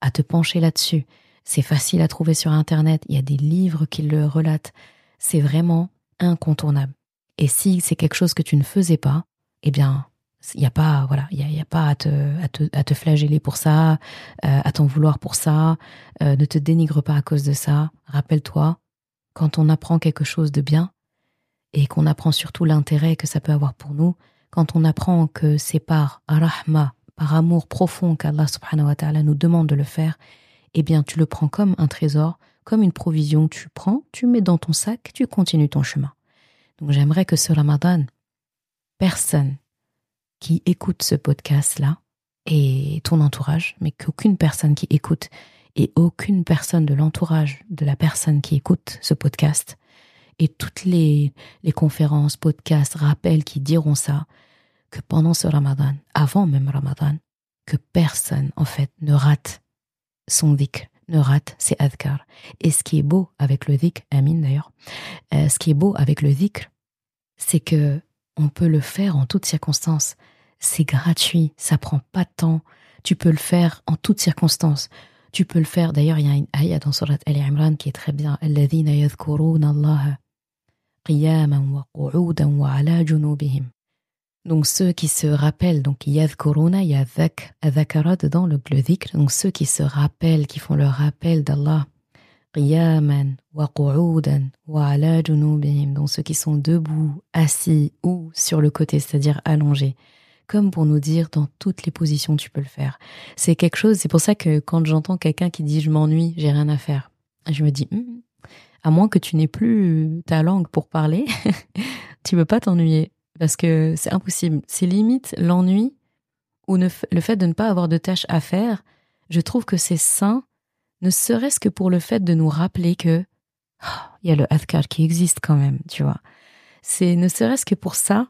à te pencher là-dessus. C'est facile à trouver sur Internet, il y a des livres qui le relatent. C'est vraiment incontournable. Et si c'est quelque chose que tu ne faisais pas, eh bien, il n'y a pas, voilà, il y a, pas à te, à te, à te flageller pour ça, euh, à t'en vouloir pour ça. Euh, ne te dénigre pas à cause de ça. Rappelle-toi, quand on apprend quelque chose de bien et qu'on apprend surtout l'intérêt que ça peut avoir pour nous, quand on apprend que c'est par rahma, par amour profond qu'Allah subhanahu wa ta'ala nous demande de le faire, eh bien tu le prends comme un trésor, comme une provision, tu prends, tu mets dans ton sac, tu continues ton chemin. Donc j'aimerais que ce Ramadan, personne qui écoute ce podcast-là et ton entourage, mais qu'aucune personne qui écoute et aucune personne de l'entourage de la personne qui écoute ce podcast et toutes les, conférences, podcasts, rappels qui diront ça, que pendant ce ramadan, avant même ramadan, que personne en fait ne rate son dhikr, ne rate ses adhkar. Et ce qui est beau avec le dhikr, Amine d'ailleurs, euh, ce qui est beau avec le dhikr, c'est que on peut le faire en toutes circonstances. C'est gratuit, ça prend pas de temps. Tu peux le faire en toutes circonstances. Tu peux le faire. D'ailleurs, il y a une ayah dans Surat Al Imran qui est très bien. Alladhina yadhkuruna Allah قياما وقعودا وعلى جنوبهم. Donc ceux qui se rappellent, donc il y a corona, il y a dhakara dedans, le, le dhikr, donc ceux qui se rappellent, qui font le rappel d'Allah, qiyaman wa qu'udan wa ala junubihim, donc ceux qui sont debout, assis ou sur le côté, c'est-à-dire allongés, comme pour nous dire dans toutes les positions tu peux le faire. C'est quelque chose, c'est pour ça que quand j'entends quelqu'un qui dit je m'ennuie, j'ai rien à faire, je me dis, hmm, à moins que tu n'aies plus ta langue pour parler, tu peux pas t'ennuyer parce que c'est impossible. C'est limite l'ennui ou le fait de ne pas avoir de tâches à faire. Je trouve que c'est sain, ne serait-ce que pour le fait de nous rappeler que oh, il y a le adhkar qui existe quand même, tu vois. C'est ne serait-ce que pour ça,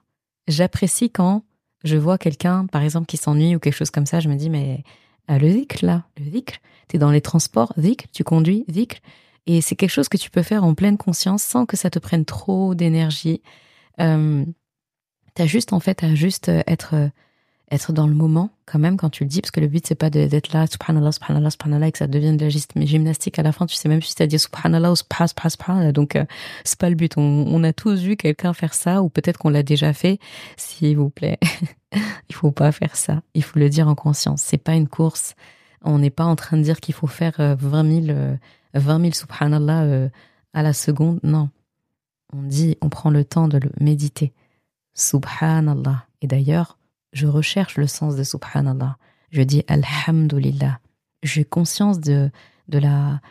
j'apprécie quand je vois quelqu'un, par exemple, qui s'ennuie ou quelque chose comme ça, je me dis, mais euh, le dhikr, là, le dhikr, t'es dans les transports, dhikr, tu conduis, dhikr, et c'est quelque chose que tu peux faire en pleine conscience sans que ça te prenne trop d'énergie. Euh, T'as juste en fait à juste euh, être euh, être dans le moment quand même quand tu le dis parce que le but c'est pas d'être là subhanallah subhanallah subhanallah et que ça devienne de la gymnastique à la fin tu sais même si t'as dit subhanallah ou subhanallah subhanallah donc euh, c'est pas le but. On, on a tous vu quelqu'un faire ça ou peut-être qu'on l'a déjà fait. S'il vous plaît il faut pas faire ça. Il faut le dire en conscience. C'est pas une course. On n'est pas en train de dire qu'il faut faire 20 000 20 000 subhanallah à la seconde non on dit on prend le temps de le méditer Subhanallah. Et d'ailleurs, je recherche le sens de Subhanallah. Je dis Alhamdulillah. J'ai conscience de, de, la,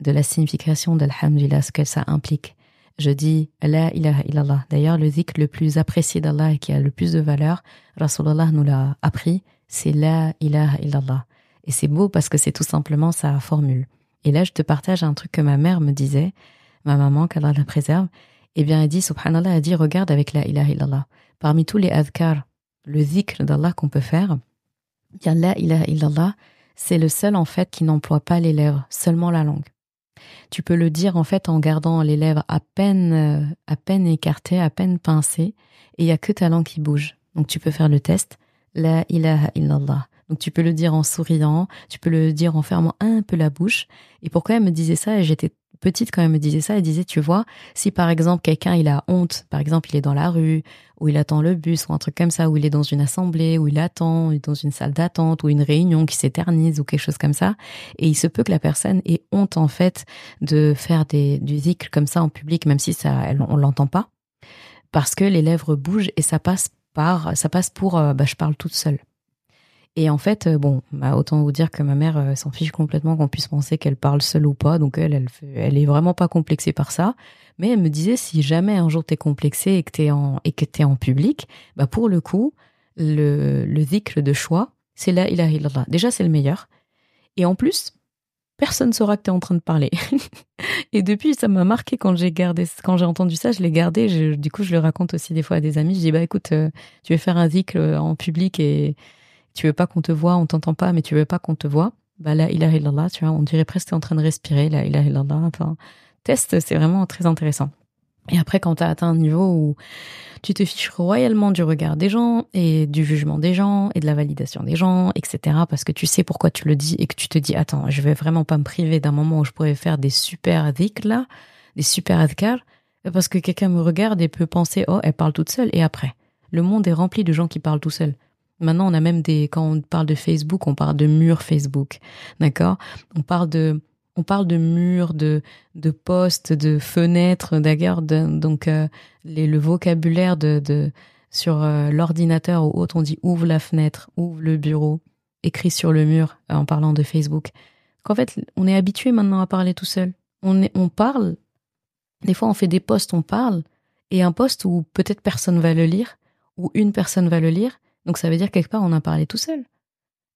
de la signification d'Alhamdulillah, ce que ça implique. Je dis La ilaha illallah. D'ailleurs, le dhikr le plus apprécié d'Allah et qui a le plus de valeur, Rasulallah nous l'a appris, c'est La ilaha illallah. Et c'est beau parce que c'est tout simplement sa formule. Et là, je te partage un truc que ma mère me disait, ma maman, qu'Allah la préserve. Eh bien, elle dit, subhanallah, elle dit, regarde avec la ilaha illallah. Parmi tous les adhkar, le zikr d'Allah qu'on peut faire, bien la ilaha illallah, c'est le seul en fait qui n'emploie pas les lèvres, seulement la langue. Tu peux le dire en fait en gardant les lèvres à peine, euh, à peine écartées, à peine pincées, et il y a que ta langue qui bouge. Donc tu peux faire le test. La ilaha illallah. Donc tu peux le dire en souriant, tu peux le dire en fermant un peu la bouche. Et pourquoi elle me disait ça Et j'étais petite quand elle me disait ça, elle disait, tu vois, si par exemple quelqu'un il a honte, par exemple il est dans la rue, ou il attend le bus, ou un truc comme ça, ou il est dans une assemblée, ou il attend, ou dans une salle d'attente, ou une réunion qui s'éternise, ou quelque chose comme ça, et il se peut que la personne ait honte en fait de faire des, du zikr comme ça en public, même si ça, on l'entend pas, parce que les lèvres bougent et ça passe par, ça passe pour, euh, bah, je parle toute seule. Et en fait, euh, bon, bah, autant vous dire que ma mère euh, s'en fiche complètement qu'on puisse penser qu'elle parle seule ou pas. Donc elle, elle, elle est vraiment pas complexée par ça. Mais elle me disait si jamais un jour t'es complexée et que t'es en et que t'es en public, bah pour le coup, le le dhikr de choix, c'est la ilaha illallah. Déjà, c'est le meilleur. Et en plus, personne saura que t'es en train de parler. et depuis, ça m'a marqué quand j'ai gardé, quand j'ai entendu ça, je l'ai gardé. du coup, je le raconte aussi des fois à des amis. Je dis bah écoute, euh, tu veux faire un dhikr en public et tu veux pas qu'on te voit, on t'entend pas, mais tu veux pas qu'on te voit, bah là, ilaha illallah, tu vois, on dirait presque en train de respirer, là, ilaha illallah. Enfin, test, c'est vraiment très intéressant. Et après, quand tu as atteint un niveau où tu te fiches royalement du regard des gens et du jugement des gens et de la validation des gens, etc., parce que tu sais pourquoi tu le dis et que tu te dis, attends, je vais vraiment pas me priver d'un moment où je pourrais faire des super dhikr là, des super adhkar, parce que quelqu'un me regarde et peut penser, oh, elle parle toute seule. Et après, le monde est rempli de gens qui parlent tout seuls. Maintenant, on a même des, quand on parle de Facebook, on parle de murs Facebook. D'accord? On parle de, on parle de murs, de, de postes, de fenêtres, d'ailleurs, donc, euh, les, le vocabulaire de, de, sur euh, l'ordinateur ou autre, on dit ouvre la fenêtre, ouvre le bureau, écrit sur le mur euh, en parlant de Facebook. Qu'en fait, on est habitué maintenant à parler tout seul. On, est, on parle. Des fois, on fait des posts, on parle. Et un post où peut-être personne va le lire, ou une personne va le lire, donc ça veut dire quelque part on a parlé tout seul.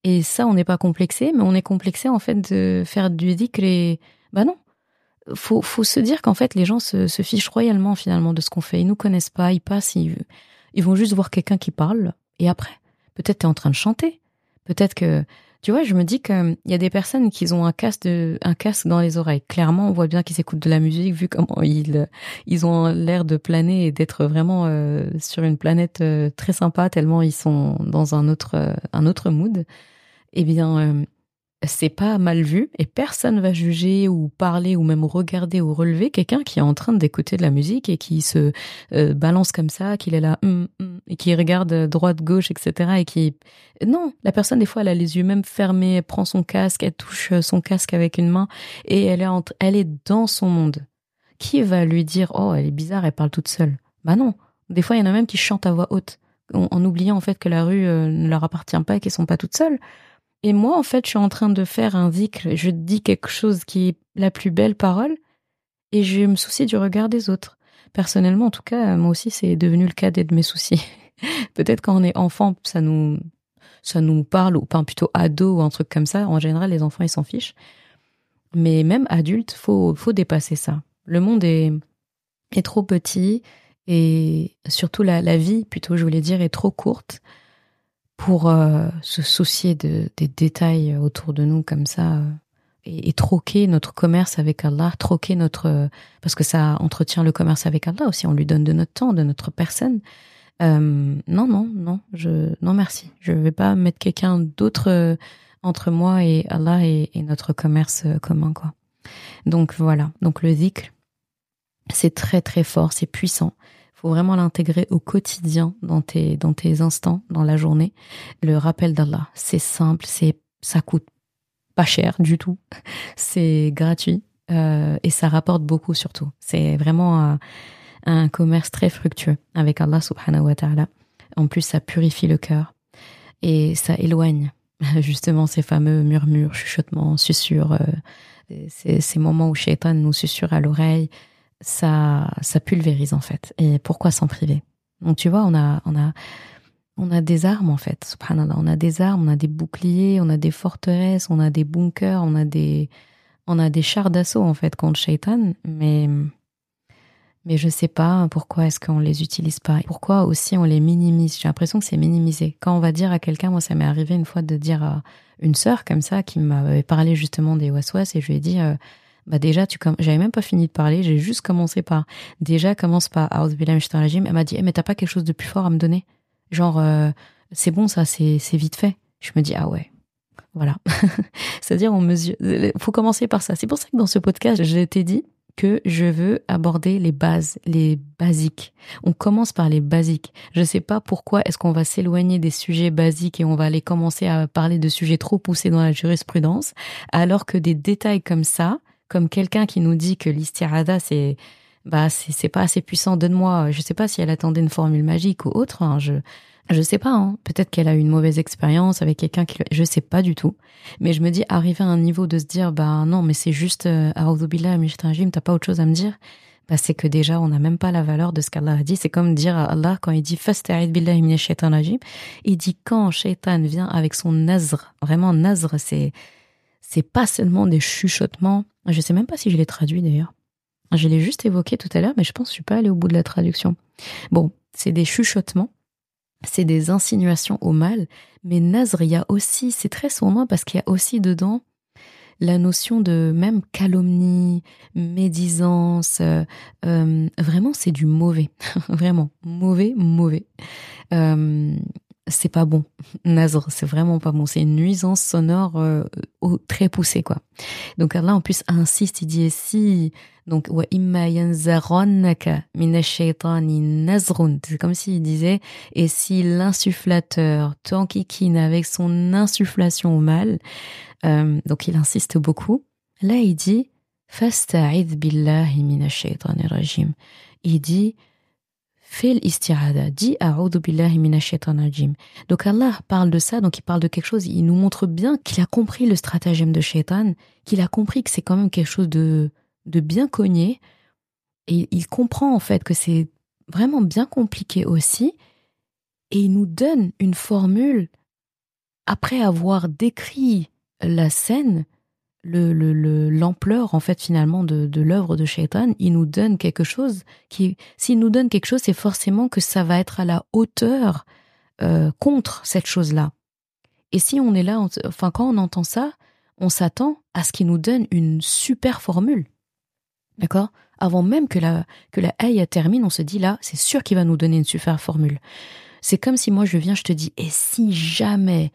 Et ça, on n'est pas complexé, mais on est complexé en fait de faire du que les. Bah non. Faut, faut se dire qu'en fait les gens se, se, fichent royalement finalement de ce qu'on fait. Ils nous connaissent pas, ils passent, ils, ils vont juste voir quelqu'un qui parle. Et après, peut-être tu es en train de chanter. Peut-être que tu vois, je me dis qu'il y a des personnes qui ont un casque, dans les oreilles. Clairement, on voit bien qu'ils écoutent de la musique, vu comment ils, ils ont l'air de planer et d'être vraiment euh, sur une planète euh, très sympa, tellement ils sont dans un autre, euh, un autre mood. Eh bien, c'est pas mal vu et personne va juger ou parler ou même regarder ou relever quelqu'un qui est en train d'écouter de la musique et qui se euh, balance comme ça, qu'il est là hum, hum, et qui regarde droite gauche etc et qui non la personne des fois elle a les yeux même fermés, elle prend son casque, elle touche son casque avec une main et elle est entre, elle est dans son monde. Qui va lui dire oh elle est bizarre elle parle toute seule? Bah non. Des fois il y en a même qui chantent à voix haute en, oubliant en fait que la rue euh, ne leur appartient pas et qu'elles sont pas toutes seules. Et moi, en fait, je suis en train de faire un zikr. Je dis quelque chose qui est la plus belle parole et je me soucie du regard des autres. Personnellement, en tout cas, moi aussi, c'est devenu le cas de mes soucis. Peut-être quand on est enfant, ça nous, ça nous parle, ou pas plutôt ado ou un truc comme ça. En général, les enfants, ils s'en fichent. Mais même adulte, faut, faut dépasser ça. Le monde est, est trop petit et surtout la, la vie, plutôt, je voulais dire, est trop courte pour euh, se soucier de, des détails autour de nous comme ça euh, et, troquer notre commerce avec Allah, troquer notre parce que ça entretient le commerce avec Allah aussi. On lui donne de notre temps, de notre personne. Euh, non, non, non, je non merci. Je vais pas mettre quelqu'un d'autre entre moi et Allah et, et, notre commerce commun quoi. Donc voilà. Donc le zikr, c'est très très fort, c'est puissant faut vraiment l'intégrer au quotidien dans tes, dans tes instants, dans la journée. Le rappel d'Allah, c'est simple, c'est, ça coûte pas cher du tout, c'est gratuit euh, et ça rapporte beaucoup surtout. C'est vraiment un, commerce très fructueux avec Allah subhanahu wa ta'ala. En plus, ça purifie le cœur et ça éloigne justement ces fameux murmures, chuchotements, susurres, euh, ces, ces moments où Shaitan nous susurre à l'oreille, ça, ça pulvérise en fait. Et pourquoi s'en priver? Donc tu vois, on a, on a, on a des armes en fait. On a des armes, on a des boucliers, on a des forteresses, on a des bunkers, on a des, on a des chars d'assaut en fait contre Shaitan. Mais, mais je sais pas pourquoi est-ce qu'on les utilise pas. Pourquoi aussi on les minimise? J'ai l'impression que c'est minimisé. Quand on va dire à quelqu'un, moi ça m'est arrivé une fois de dire à une sœur comme ça qui m'avait parlé justement des waswas et je lui ai dit. Euh, Bah déjà, tu comme j'avais même pas fini de parler, j'ai juste commencé par déjà commence par. Elle m'a dit, eh, mais t'as pas quelque chose de plus fort à me donner? Genre, euh, c'est bon ça, c'est c'est vite fait. Je me dis ah ouais, voilà. C'est-à-dire on mesure. Faut commencer par ça. C'est pour ça que dans ce podcast, je t'ai dit que je veux aborder les bases, les basiques. On commence par les basiques. Je sais pas pourquoi est-ce qu'on va s'éloigner des sujets basiques et on va aller commencer à parler de sujets trop poussés dans la jurisprudence, alors que des détails comme ça, comme quelqu'un qui nous dit que l'istirada c'est bah c'est pas assez puissant, donne-moi, je sais pas si elle attendait une formule magique ou autre, hein, je je sais pas, hein. peut-être qu'elle a eu une mauvaise expérience avec quelqu'un qui, je sais pas du tout. Mais je me dis, arriver à un niveau de se dire, bah non, mais c'est juste, euh, t'as pas autre chose à me dire. Bah, c'est que déjà, on n'a même pas la valeur de ce qu'Allah a dit. C'est comme dire à Allah quand il dit, billahi rajim. Il dit quand shaitan vient avec son nazr. Vraiment, nazr, c'est, c'est pas seulement des chuchotements. Je sais même pas si je l'ai traduit d'ailleurs. Je l'ai juste évoqué tout à l'heure, mais je pense que je suis pas allée au bout de la traduction. Bon, c'est des chuchotements c'est des insinuations au mal, mais Nazr, il y a aussi, c'est très sournois parce qu'il y a aussi dedans la notion de même calomnie, médisance, euh, euh, vraiment c'est du mauvais, vraiment mauvais, mauvais. Euh, c'est pas bon. Nazr, c'est vraiment pas bon. C'est une nuisance sonore très poussée, quoi. Donc là, en plus, insiste, il dit si donc, wa. C'est comme s'il disait, et si l'insufflateur t'enquiquine avec son insufflation au mal, euh, donc il insiste beaucoup. Là, il dit, fasta'id billahi rajim. Il dit, fais l'istirada, billahi rajim. Donc Allah parle de ça, donc il parle de quelque chose, il nous montre bien qu'il a compris le stratagème de shaitan, qu'il a compris que c'est quand même quelque chose de de bien cogner. Et il comprend en fait que c'est vraiment bien compliqué aussi. Et il nous donne une formule après avoir décrit la scène, l'ampleur le, en fait finalement de, l'œuvre de Shaitan, il nous donne quelque chose qui, s'il nous donne quelque chose, c'est forcément que ça va être à la hauteur euh, contre cette chose-là. Et si on est là, enfin quand on entend ça, on s'attend à ce qu'il nous donne une super formule. D'accord? Avant même que la, que la haie termine, on se dit là, c'est sûr qu'il va nous donner une super formule. C'est comme si moi je viens, je te dis, et si jamais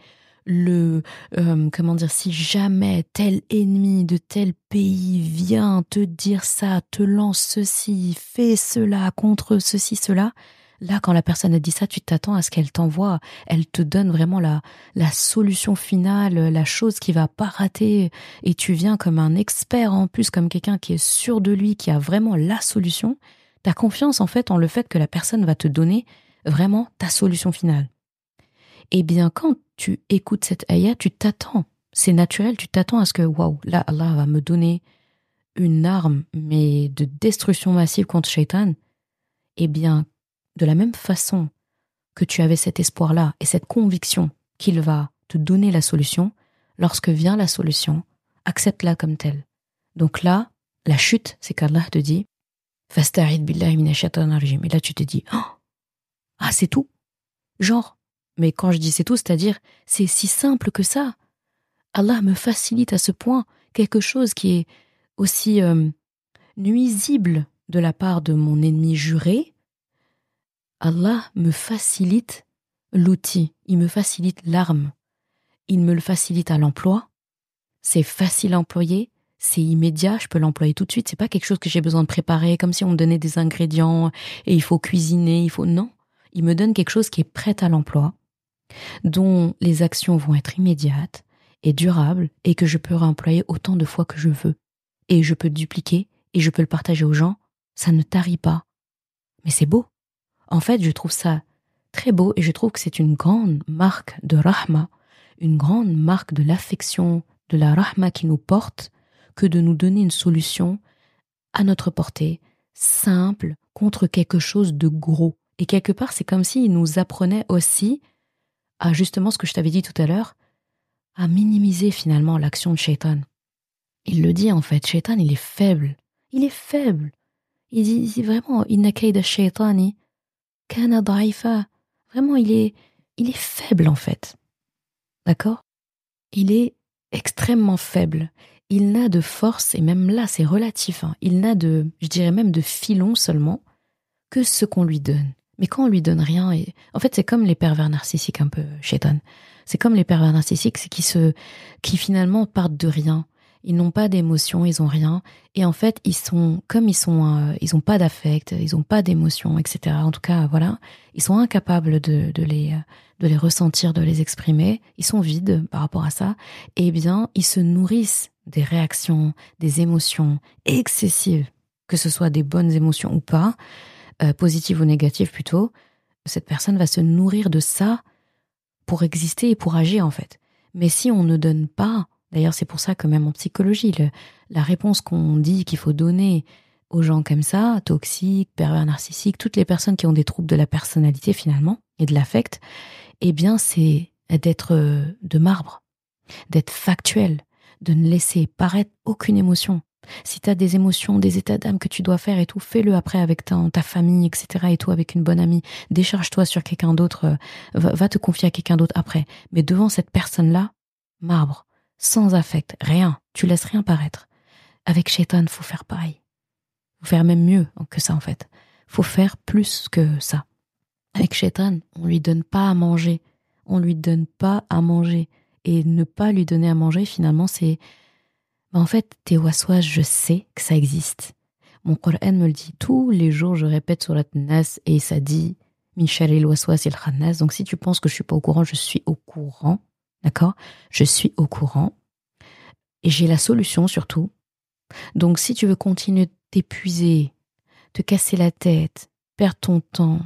le euh, comment dire si jamais tel ennemi de tel pays vient te dire ça, te lance ceci, fait cela contre ceci cela, Là, quand la personne a dit ça, tu t'attends à ce qu'elle t'envoie, elle te donne vraiment la, la solution finale, la chose qui va pas rater, et tu viens comme un expert en plus, comme quelqu'un qui est sûr de lui, qui a vraiment la solution. T'as confiance en fait en le fait que la personne va te donner vraiment ta solution finale. Eh bien, quand tu écoutes cette ayah, tu t'attends. C'est naturel, tu t'attends à ce que, waouh, là, Allah va me donner une arme, mais de destruction massive contre Shaitan. Eh bien, de la même façon que tu avais cet espoir-là et cette conviction qu'il va te donner la solution, lorsque vient la solution, accepte-la comme telle. Donc là, la chute, c'est qu'Allah te dit, billahi Et là, tu te dis, oh, ah, c'est tout. Genre, mais quand je dis c'est tout, c'est-à-dire, c'est si simple que ça. Allah me facilite à ce point quelque chose qui est aussi euh, nuisible de la part de mon ennemi juré, Allah me facilite l'outil, il me facilite l'arme, il me le facilite à l'emploi. C'est facile à employer, c'est immédiat, je peux l'employer tout de suite. C'est pas quelque chose que j'ai besoin de préparer, comme si on me donnait des ingrédients et il faut cuisiner, il faut non. Il me donne quelque chose qui est prêt à l'emploi, dont les actions vont être immédiates et durables et que je peux réemployer autant de fois que je veux. Et je peux dupliquer et je peux le partager aux gens. Ça ne tarit pas. Mais c'est beau. En fait, je trouve ça très beau et je trouve que c'est une grande marque de rahma, une grande marque de l'affection, de la rahma qui nous porte, que de nous donner une solution à notre portée, simple, contre quelque chose de gros. Et quelque part, c'est comme s'il nous apprenait aussi à justement ce que je t'avais dit tout à l'heure, à minimiser finalement l'action de Shaitan. Il le dit en fait, Shaitan, il est faible. Il est faible. Il dit, vraiment, inna kayda shaitani kana Vraiment, il est, il est faible en fait. D'accord? Il est extrêmement faible. il n'a de force, et même là c'est relatif, hein, il n'a de, je dirais même de filon seulement, que ce qu'on lui donne. Mais quand on lui donne rien, et en fait c'est comme les pervers narcissiques un peu, chétan. C'est comme les pervers narcissiques, c'est qui se, qui finalement partent de rien. Ils n'ont pas d'émotions, ils ont rien, et en fait ils sont comme ils sont, euh, ils ont pas d'affect, ils ont pas d'émotions, etc. En tout cas, voilà, ils sont incapables de, les, de les ressentir, de les exprimer. Ils sont vides par rapport à ça. Eh bien, ils se nourrissent des réactions, des émotions excessives, que ce soit des bonnes émotions ou pas, euh, positives ou négatives plutôt, cette personne va se nourrir de ça pour exister et pour agir en fait. Mais si on ne donne pas, d'ailleurs c'est pour ça que même en psychologie, la réponse qu'on dit qu'il faut donner aux gens comme ça, toxiques, pervers narcissiques, toutes les personnes qui ont des troubles de la personnalité finalement et de l'affect, eh bien c'est d'être euh, de marbre, d'être factuel, de ne laisser paraître aucune émotion. Si tu as des émotions, des états d'âme que tu dois faire et tout, fais-le après avec ta, famille, etc. et tout, avec une bonne amie. Décharge-toi sur quelqu'un d'autre, euh, va, te confier à quelqu'un d'autre après. Mais devant cette personne-là, marbre, sans affect, rien, tu laisses rien paraître. Avec Shaitan, faut faire pareil. Faut faire même mieux que ça, en fait. Faut faire plus que ça. Avec Shaitan, on lui donne pas à manger. On lui donne pas à manger et ne pas lui donner à manger, finalement, c'est bah, en fait, tes waswas, je sais que ça existe. Mon Coran me le dit tous les jours, je répète sur la Nas et ça dit Michel el waswas il khannas. Donc si tu penses que je suis pas au courant, je suis au courant. D'accord? Je suis au courant. Et j'ai la solution surtout. Donc si tu veux continuer de t'épuiser, te casser la tête, perdre ton temps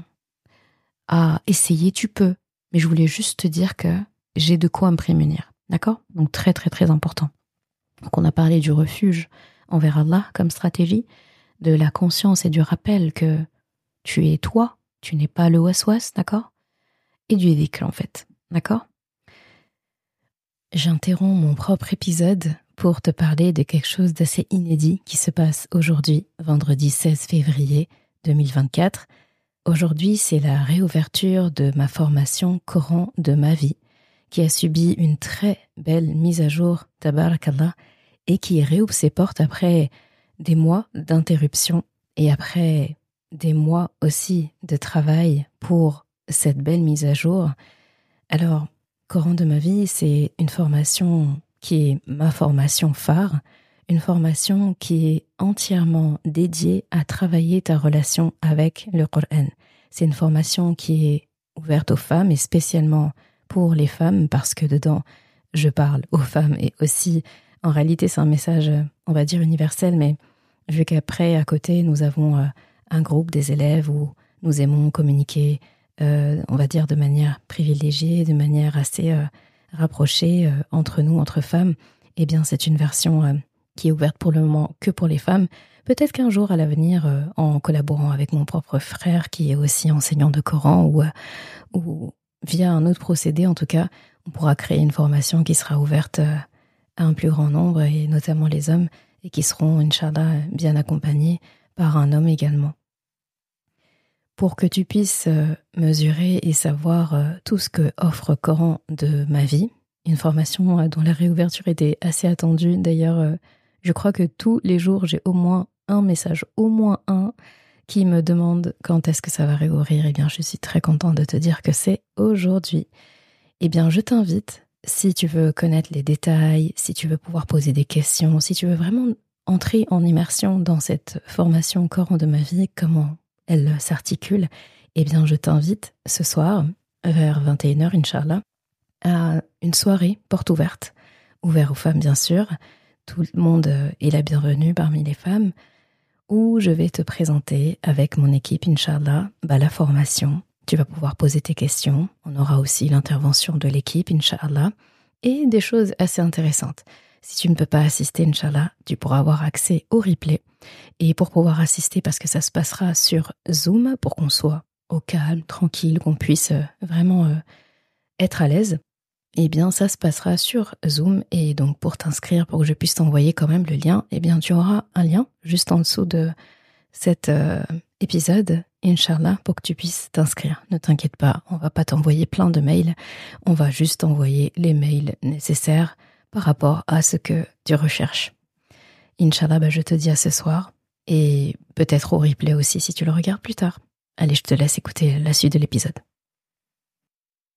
à essayer, tu peux. Mais je voulais juste te dire que j'ai de quoi me prémunir. D'accord? Donc très très très important. Donc on a parlé du refuge envers Allah comme stratégie, de la conscience et du rappel que tu es toi, tu n'es pas le waswas, d'accord? Et du dhikr en fait, d'accord? J'interromps mon propre épisode pour te parler de quelque chose d'assez inédit qui se passe aujourd'hui, vendredi 16 février 2024. Aujourd'hui, c'est la réouverture de ma formation Coran de ma vie qui a subi une très belle mise à jour, tabarakallah, et qui réouvre ses portes après des mois d'interruption et après des mois aussi de travail pour cette belle mise à jour. Alors, Coran de ma vie, c'est une formation qui est ma formation phare, une formation qui est entièrement dédiée à travailler ta relation avec le Coran. C'est une formation qui est ouverte aux femmes et spécialement pour les femmes parce que dedans, je parle aux femmes et aussi, en réalité, c'est un message, on va dire, universel, mais vu qu'après, à côté, nous avons euh, un groupe des élèves où nous aimons communiquer, euh, on va dire, de manière privilégiée, de manière assez euh, rapprochée entre nous, entre femmes, eh bien, c'est une version qui est ouverte pour le moment que pour les femmes. Peut-être qu'un jour à l'avenir, en collaborant avec mon propre frère qui est aussi enseignant de Coran ou, via un autre procédé, en tout cas, on pourra créer une formation qui sera ouverte euh, à un plus grand nombre, et notamment les hommes, et qui seront, Inch'Allah, bien accompagnés par un homme également. Pour que tu puisses euh, mesurer et savoir euh, tout ce que offre Coran de ma vie, une formation dont la réouverture était assez attendue. D'ailleurs, je crois que tous les jours, j'ai au moins un message, au moins un, qui me demande quand est-ce que ça va réouvrir, eh bien, je suis très contente de te dire que c'est aujourd'hui. Eh bien, je t'invite, si tu veux connaître les détails, si tu veux pouvoir poser des questions, si tu veux vraiment entrer en immersion dans cette formation Coran de ma vie, comment elle s'articule, eh bien, je t'invite ce soir, vers 21h, Inch'Allah, à une soirée porte ouverte, ouverte aux femmes, bien sûr. Tout le monde est la bienvenue parmi les femmes où je vais te présenter avec mon équipe, Inch'Allah, bah, la formation. Tu vas pouvoir poser tes questions. On aura aussi l'intervention de l'équipe, Inch'Allah, et des choses assez intéressantes. Si tu ne peux pas assister, Inch'Allah, tu pourras avoir accès au replay. Et pour pouvoir assister, parce que ça se passera sur Zoom, pour qu'on soit au calme, tranquille, qu'on puisse euh, vraiment euh, être à l'aise, eh bien, ça se passera sur Zoom. Et donc, pour t'inscrire, pour que je puisse t'envoyer quand même le lien, eh bien, tu auras un lien juste en dessous de cet euh, épisode, Inch'Allah, pour que tu puisses t'inscrire. Ne t'inquiète pas, on va pas t'envoyer plein de mails. On va juste t'envoyer les mails nécessaires par rapport à ce que tu recherches. Inch'Allah, bah, je te dis à ce soir et peut-être au replay aussi si tu le regardes plus tard. Allez, je te laisse écouter la suite de l'épisode.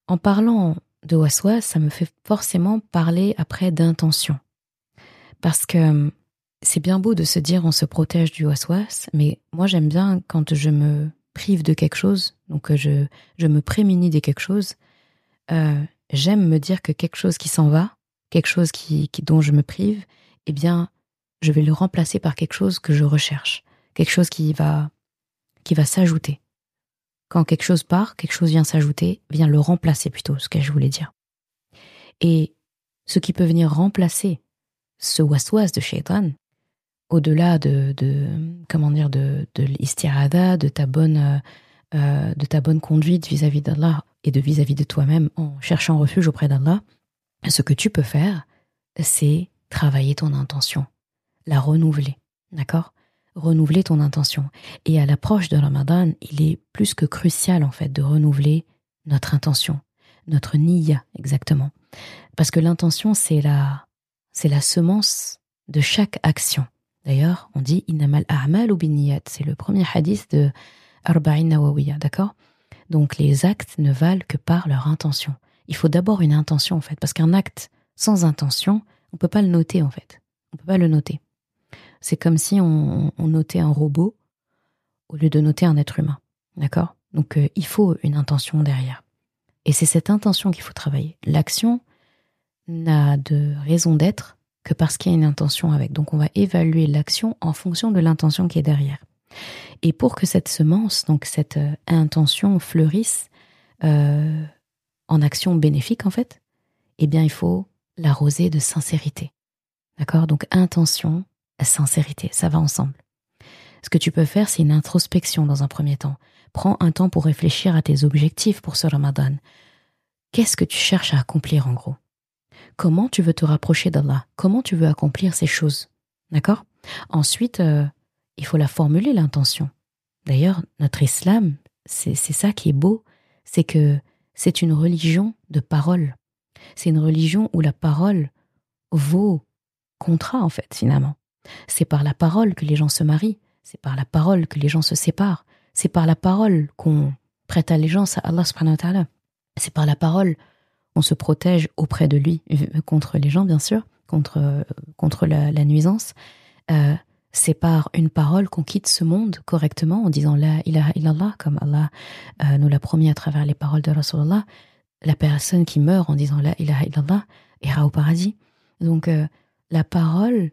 En parlant de waswas, ça me fait forcément parler après d'intention. Parce que c'est bien beau de se dire on se protège du waswas, mais moi j'aime bien quand je me prive de quelque chose, donc je, je me prémunis de quelque chose, euh, j'aime me dire que quelque chose qui s'en va, quelque chose qui, dont je me prive, eh bien, je vais le remplacer par quelque chose que je recherche, quelque chose qui va, qui va s'ajouter. Quand quelque chose part, quelque chose vient s'ajouter, vient le remplacer plutôt, ce que je voulais dire. Et ce qui peut venir remplacer ce waswas de shaitan, au-delà de, de, comment dire, de, de de ta bonne, euh, euh, de ta bonne conduite vis-à-vis d'Allah et de vis-à-vis -vis de toi-même en cherchant refuge auprès d'Allah, ce que tu peux faire, c'est travailler ton intention, la renouveler, d'accord? Renouveler ton intention. Et à l'approche de Ramadan, il est plus que crucial en fait de renouveler notre intention, notre niya exactement, parce que l'intention c'est la c'est la semence de chaque action. D'ailleurs, on dit inamal a'mal ou biniyat, c'est le premier hadith de Arba'in Nawawiya, d'accord? Donc les actes ne valent que par leur intention il faut d'abord une intention en fait, parce qu'un acte sans intention, on peut pas le noter en fait. On peut pas le noter. C'est comme si on, notait un robot au lieu de noter un être humain. D'accord? Donc euh, il faut une intention derrière. Et c'est cette intention qu'il faut travailler. L'action n'a de raison d'être que parce qu'il y a une intention avec. Donc on va évaluer l'action en fonction de l'intention qui est derrière. Et pour que cette semence, donc cette euh, intention fleurisse, euh, en action bénéfique en fait, eh bien il faut l'arroser de sincérité. D'accord? Donc intention, sincérité, ça va ensemble. Ce que tu peux faire, c'est une introspection dans un premier temps. Prends un temps pour réfléchir à tes objectifs pour ce Ramadan. Qu'est-ce que tu cherches à accomplir en gros? Comment tu veux te rapprocher d'Allah? Comment tu veux accomplir ces choses? D'accord? Ensuite, euh, il faut la formuler l'intention. D'ailleurs, notre islam, c'est ça qui est beau, c'est que c'est une religion de parole. C'est une religion où la parole vaut contrat, en fait, finalement. C'est par la parole que les gens se marient, c'est par la parole que les gens se séparent, c'est par la parole qu'on prête allégeance à Allah. C'est par la parole qu'on se protège auprès de lui, euh, contre les gens, bien sûr, contre, contre la, nuisance. Euh, c'est par une parole qu'on quitte ce monde correctement en disant La ilaha illallah, comme Allah euh, nous l'a promis à travers les paroles de Rasulullah. La personne qui meurt en disant La ilaha illallah ira au paradis. Donc euh, la parole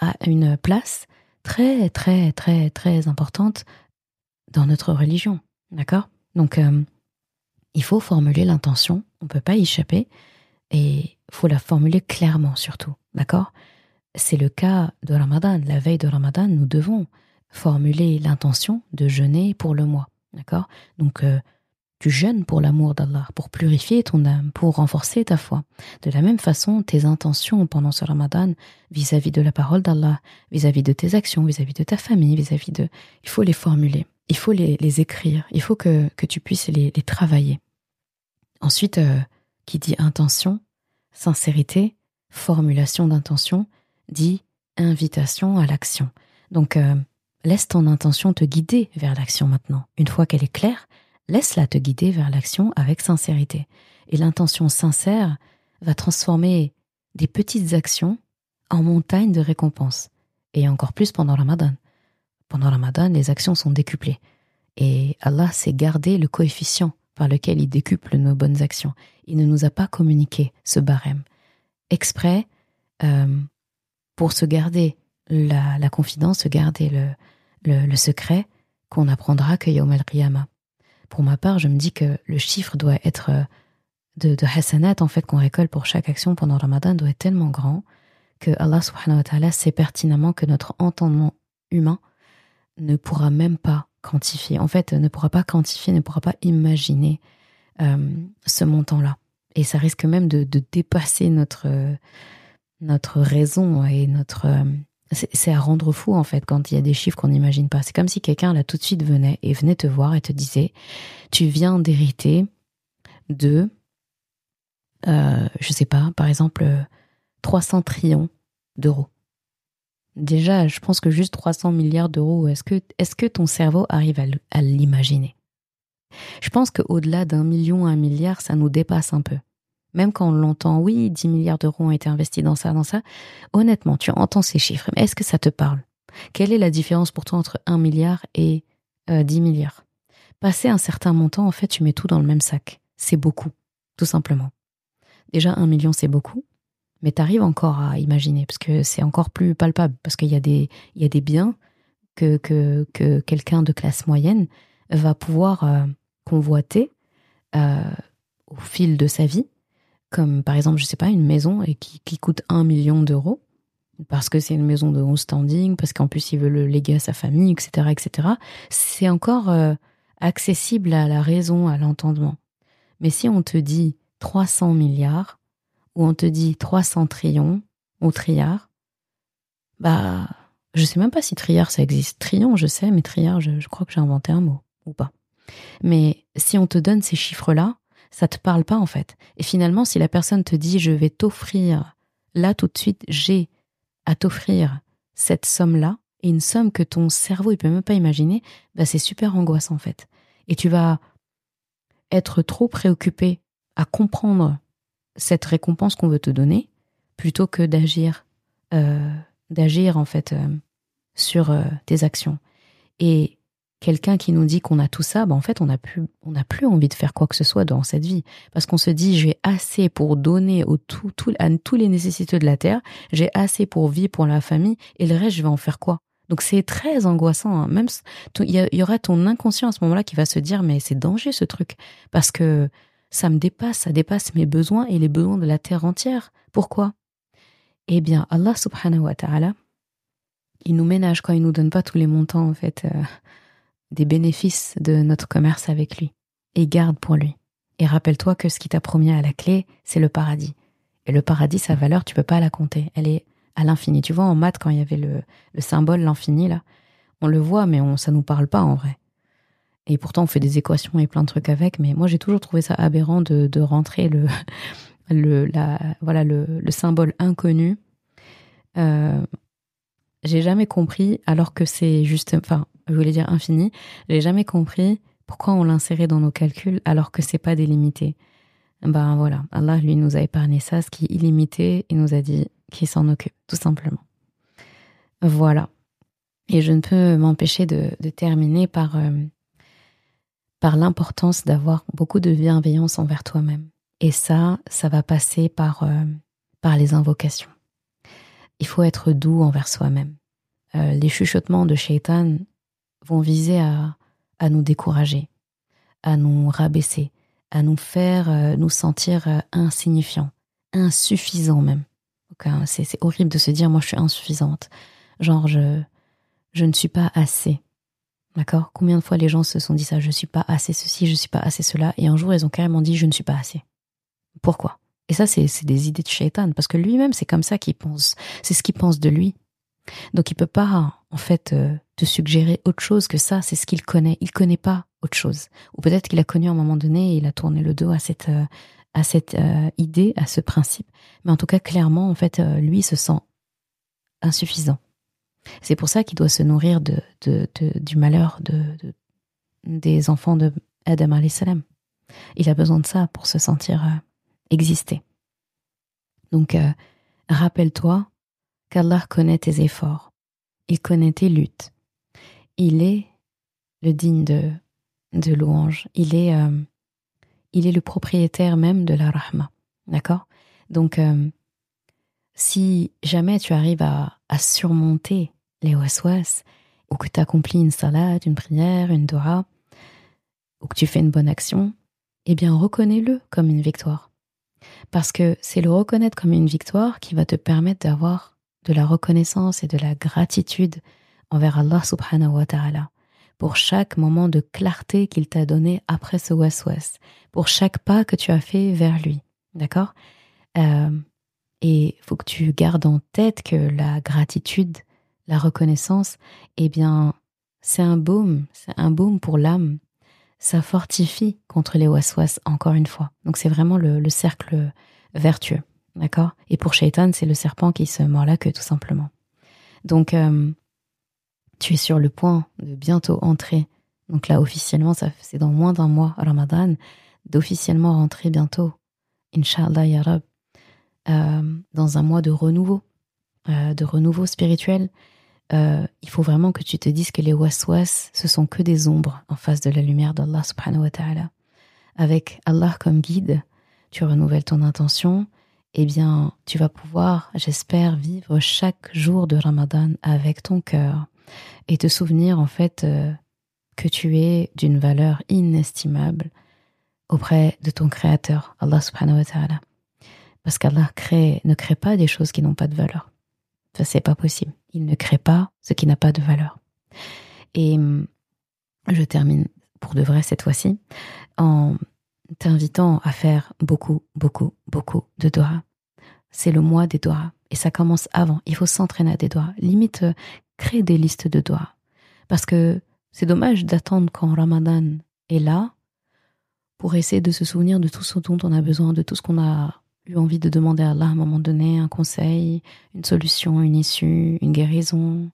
a une place très, très, très, très importante dans notre religion. D'accord? Donc euh, il faut formuler l'intention, on ne peut pas y échapper, et il faut la formuler clairement surtout. D'accord? C'est le cas de Ramadan. La veille de Ramadan, nous devons formuler l'intention de jeûner pour le mois. D'accord? Donc, euh, tu jeûnes pour l'amour d'Allah, pour purifier ton âme, pour renforcer ta foi. De la même façon, tes intentions pendant ce Ramadan vis-à-vis de la parole d'Allah, vis-à-vis de tes actions, vis-à-vis de ta famille, vis-à-vis de... Il faut les formuler, il faut les, écrire, il faut que, tu puisses les, travailler. Ensuite, euh, qui dit intention, sincérité, formulation d'intention, dit invitation à l'action. Donc, euh, laisse ton intention te guider vers l'action maintenant. Une fois qu'elle est claire, laisse-la te guider vers l'action avec sincérité. Et l'intention sincère va transformer des petites actions en montagnes de récompenses. Et encore plus pendant Ramadan. Pendant Ramadan, les actions sont décuplées. Et Allah s'est gardé le coefficient par lequel il décuple nos bonnes actions. Il ne nous a pas communiqué ce barème. Exprès, euh, pour se garder la, confidence, se garder le, secret qu'on apprendra que Yom al Pour ma part, je me dis que le chiffre doit être euh, de, hasanat en fait qu'on récolte pour chaque action pendant Ramadan doit être tellement grand que Allah subhanahu sait pertinemment que notre entendement humain ne pourra même pas quantifier. En fait, ne pourra pas quantifier, ne pourra pas imaginer euh, ce montant-là. Et ça risque même de, dépasser notre, notre raison et notre euh, c'est à rendre fou en fait quand il y a des chiffres qu'on n'imagine pas. C'est comme si quelqu'un là tout de suite venait et venait te voir et te disait tu viens d'hériter de euh, je sais pas par exemple 300 trillions d'euros. Déjà, je pense que juste 300 milliards d'euros, est-ce que, ton cerveau arrive à l'imaginer? Je pense qu'au-delà d'un million un milliard, ça nous dépasse un peu. Même quand on l'entend, oui, 10 milliards d'euros ont été investis dans ça, dans ça, honnêtement, tu entends ces chiffres, mais est-ce que ça te parle? Quelle est la différence pour toi entre 1 milliard et 10 euh, milliards? Passer un certain montant, en fait, tu mets tout dans le même sac. C'est beaucoup, tout simplement. Déjà, 1 million, c'est beaucoup mais tu arrives encore à imaginer, parce que c'est encore plus palpable, parce qu'il y, a des, y a des biens que, que, que quelqu'un de classe moyenne va pouvoir euh, convoiter euh, au fil de sa vie, comme par exemple, je sais pas, une maison et qui, qui coûte un million d'euros, parce que c'est une maison de haut standing, parce qu'en plus il veut le léguer à sa famille, etc., etc. C'est encore euh, accessible à la raison, à l'entendement. Mais si on te dit 300 milliards, où on te dit 300 trillions ou triards, bah, je sais même pas si triard ça existe. Trillion, je sais, mais triard, je, crois que j'ai inventé un mot ou pas. Mais si on te donne ces chiffres-là, ça te parle pas en fait. Et finalement, si la personne te dit je vais t'offrir, là tout de suite, j'ai à t'offrir cette somme-là, et une somme que ton cerveau il peut même pas imaginer, bah c'est super angoissant en fait. Et tu vas être trop préoccupé à comprendre cette récompense qu'on veut te donner plutôt que d'agir euh, d'agir en fait euh, sur euh, tes actions et quelqu'un qui nous dit qu'on a tout ça bah en fait on n'a plus on plus envie de faire quoi que ce soit dans cette vie parce qu'on se dit j'ai assez pour donner au tout, à tous les nécessités de la terre j'ai assez pour vivre pour la famille et le reste je vais en faire quoi? Donc c'est très angoissant. Hein. Même il y, y, aura ton inconscient à ce moment-là qui va se dire mais c'est dangereux ce truc parce que ça me dépasse, ça dépasse mes besoins et les besoins de la terre entière. Pourquoi? Eh bien, Allah subhanahu wa ta'ala, il nous ménage quand il nous donne pas tous les montants, en fait, euh, des bénéfices de notre commerce avec lui. Et garde pour lui. Et rappelle-toi que ce qui t'a promis à la clé, c'est le paradis. Et le paradis, sa valeur, tu peux pas la compter. Elle est à l'infini. Tu vois, en maths, quand il y avait le, le symbole, l'infini, là, on le voit, mais on, ça nous parle pas en vrai. Et pourtant, on fait des équations et plein de trucs avec. Mais moi, j'ai toujours trouvé ça aberrant de, de rentrer le, le, la, voilà, le, le symbole inconnu. Euh, j'ai jamais compris, alors que c'est juste, enfin, je voulais dire infini, j'ai jamais compris pourquoi on l'insérait dans nos calculs alors que c'est pas délimité. Ben voilà, Allah lui nous a épargné ça, ce qui est illimité, et nous a dit qu'il s'en occupe, tout simplement. Voilà. Et je ne peux m'empêcher de, de terminer par euh, par l'importance d'avoir beaucoup de bienveillance envers toi-même. Et ça, ça va passer par, euh, par les invocations. Il faut être doux envers soi-même. Euh, les chuchotements de Shaitan vont viser à, à nous décourager, à nous rabaisser, à nous faire euh, nous sentir insignifiants, insuffisants même. c'est horrible de se dire moi je suis insuffisante. Genre je, je ne suis pas assez. D'accord Combien de fois les gens se sont dit ça? Je suis pas assez ceci, je suis pas assez cela. Et un jour, ils ont carrément dit je ne suis pas assez. Pourquoi? Et ça, c'est des idées de shaitan, parce que lui-même, c'est comme ça qu'il pense. C'est ce qu'il pense de lui. Donc il peut pas, en fait, euh, te suggérer autre chose que ça. C'est ce qu'il connaît. Il connaît pas autre chose. Ou peut-être qu'il a connu à un moment donné et il a tourné le dos à cette, euh, à cette euh, idée, à ce principe. Mais en tout cas, clairement, en fait, lui se sent insuffisant. C'est pour ça qu'il doit se nourrir de, du malheur de, des enfants de Adam salam. Il a besoin de ça pour se sentir euh, exister. Donc, euh, rappelle-toi qu'Allah connaît tes efforts, il connaît tes luttes. Il est le digne de, louange, il est, euh, il est le propriétaire même de la rahma. D'accord? Donc, si jamais tu arrives à, surmonter les waswas, ou que tu accomplis une salade, une prière, une dora, ou que tu fais une bonne action, eh bien reconnais-le comme une victoire. Parce que c'est le reconnaître comme une victoire qui va te permettre d'avoir de la reconnaissance et de la gratitude envers Allah subhanahu wa ta'ala pour chaque moment de clarté qu'il t'a donné après ce waswas, pour chaque pas que tu as fait vers lui. D'accord? Euh, et faut que tu gardes en tête que la gratitude, la reconnaissance, eh bien, c'est un baume, c'est un baume pour l'âme. Ça fortifie contre les waswas, encore une fois. Donc c'est vraiment le, cercle vertueux. D'accord? Et pour Shaitan, c'est le serpent qui se mord la queue, tout simplement. Donc, euh, tu es sur le point de bientôt entrer. Donc là, officiellement, c'est dans moins d'un mois, Ramadan, d'officiellement rentrer bientôt, Inch'Allah, Ya euh, dans un mois de renouveau, euh, de renouveau spirituel. il faut vraiment que tu te dises que les waswas, ce sont que des ombres en face de la lumière d'Allah subhanahu wa ta'ala. Avec Allah comme guide, tu renouvelles ton intention, eh bien, tu vas pouvoir, j'espère, vivre chaque jour de Ramadan avec ton cœur et te souvenir en fait euh, que tu es d'une valeur inestimable auprès de ton Créateur, Allah subhanahu wa ta'ala. Parce qu'Allah crée, ne crée pas des choses qui n'ont pas de valeur. Ça, c'est pas possible. Il ne crée pas ce qui n'a pas de valeur. Et hum, je termine pour de vrai cette fois-ci en t'invitant à faire beaucoup, beaucoup, beaucoup de doigts. C'est le mois des doigts. Et ça commence avant. Il faut s'entraîner à des doigts. Limite, euh, créer des listes de doigts. Parce que c'est dommage d'attendre quand Ramadan est là pour essayer de se souvenir de tout ce dont on a besoin, de tout ce qu'on a eu envie de demander à Allah à un moment donné, un conseil, une solution, une issue, une guérison,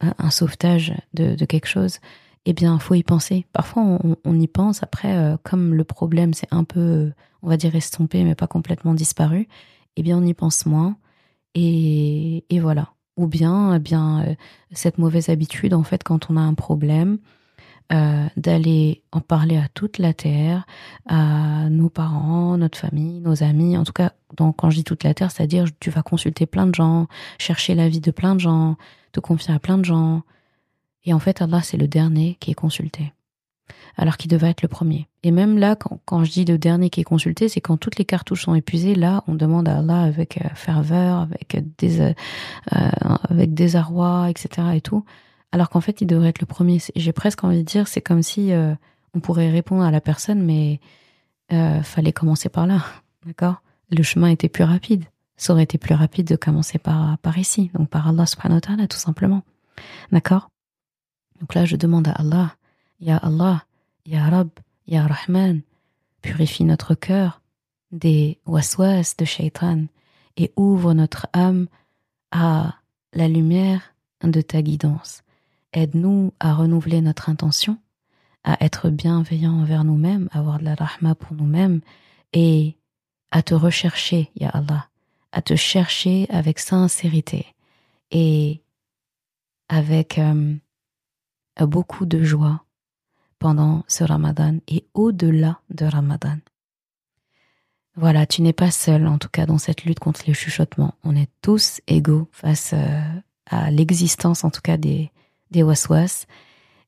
un sauvetage de, de quelque chose eh bien, faut y penser. Parfois, on, y pense. Après, euh, comme le problème c'est un peu, on va dire estompé, mais pas complètement disparu, eh bien, on y pense moins. Et, voilà. Ou bien, eh bien, euh, cette mauvaise habitude, en fait, quand on a un problème, euh, d'aller en parler à toute la terre, à nos parents, notre famille, nos amis. En tout cas, donc, quand je dis toute la terre, c'est-à-dire tu vas consulter plein de gens, chercher l'avis de plein de gens, te confier à plein de gens, et en fait, Allah, c'est le dernier qui est consulté. Alors qu'il devait être le premier. Et même là, quand, je dis le dernier qui est consulté, c'est quand toutes les cartouches sont épuisées. Là, on demande à Allah avec euh, ferveur, avec des, euh, euh, avec désarroi, etc. et tout. Alors qu'en fait, il devrait être le premier. J'ai presque envie de dire, c'est comme si on pourrait répondre à la personne, mais fallait commencer par là, d'accord? Le chemin était plus rapide. Ça aurait été plus rapide de commencer par par ici, donc par Allah subhanahu wa ta'ala, tout simplement, d'accord? Donc là, je demande à Allah, Ya Allah, Ya Rab, Ya Rahman, purifie notre cœur des waswas de shaitan et ouvre notre âme à la lumière de ta guidance. Aide-nous à renouveler notre intention, à être bienveillants envers nous-mêmes, à avoir de la rahma pour nous-mêmes et à te rechercher, Ya Allah, à te chercher avec sincérité et avec euh, beaucoup de joie pendant ce ramadan et au-delà de ramadan. Voilà, tu n'es pas seul, en tout cas, dans cette lutte contre les chuchotements. On est tous égaux face euh, à l'existence, en tout cas, des, des waswas.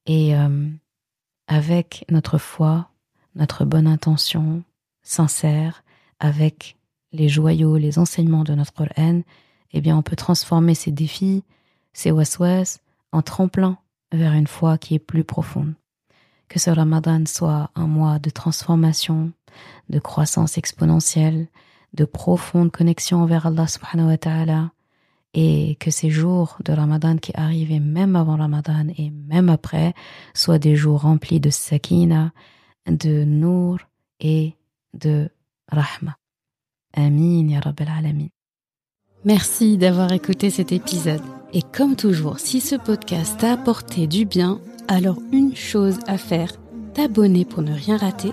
Et euh, avec notre foi, notre bonne intention, sincère, avec les joyaux, les enseignements de notre Qur'an, eh bien, on peut transformer ces défis, ces waswas, en tremplin vers une foi qui est plus profonde. Que ce ramadan soit un mois de transformation, de croissance exponentielle, de profonde connexion envers Allah subhanahu wa ta'ala, et que ces jours de ramadan qui arrivent même avant ramadan et même après soient des jours remplis de sakina, de nour et de rahma. Amin ya rabbal alamin. Merci d'avoir écouté cet épisode. Et comme toujours, si ce podcast t'a apporté du bien, alors une chose à faire, t'abonner pour ne rien rater.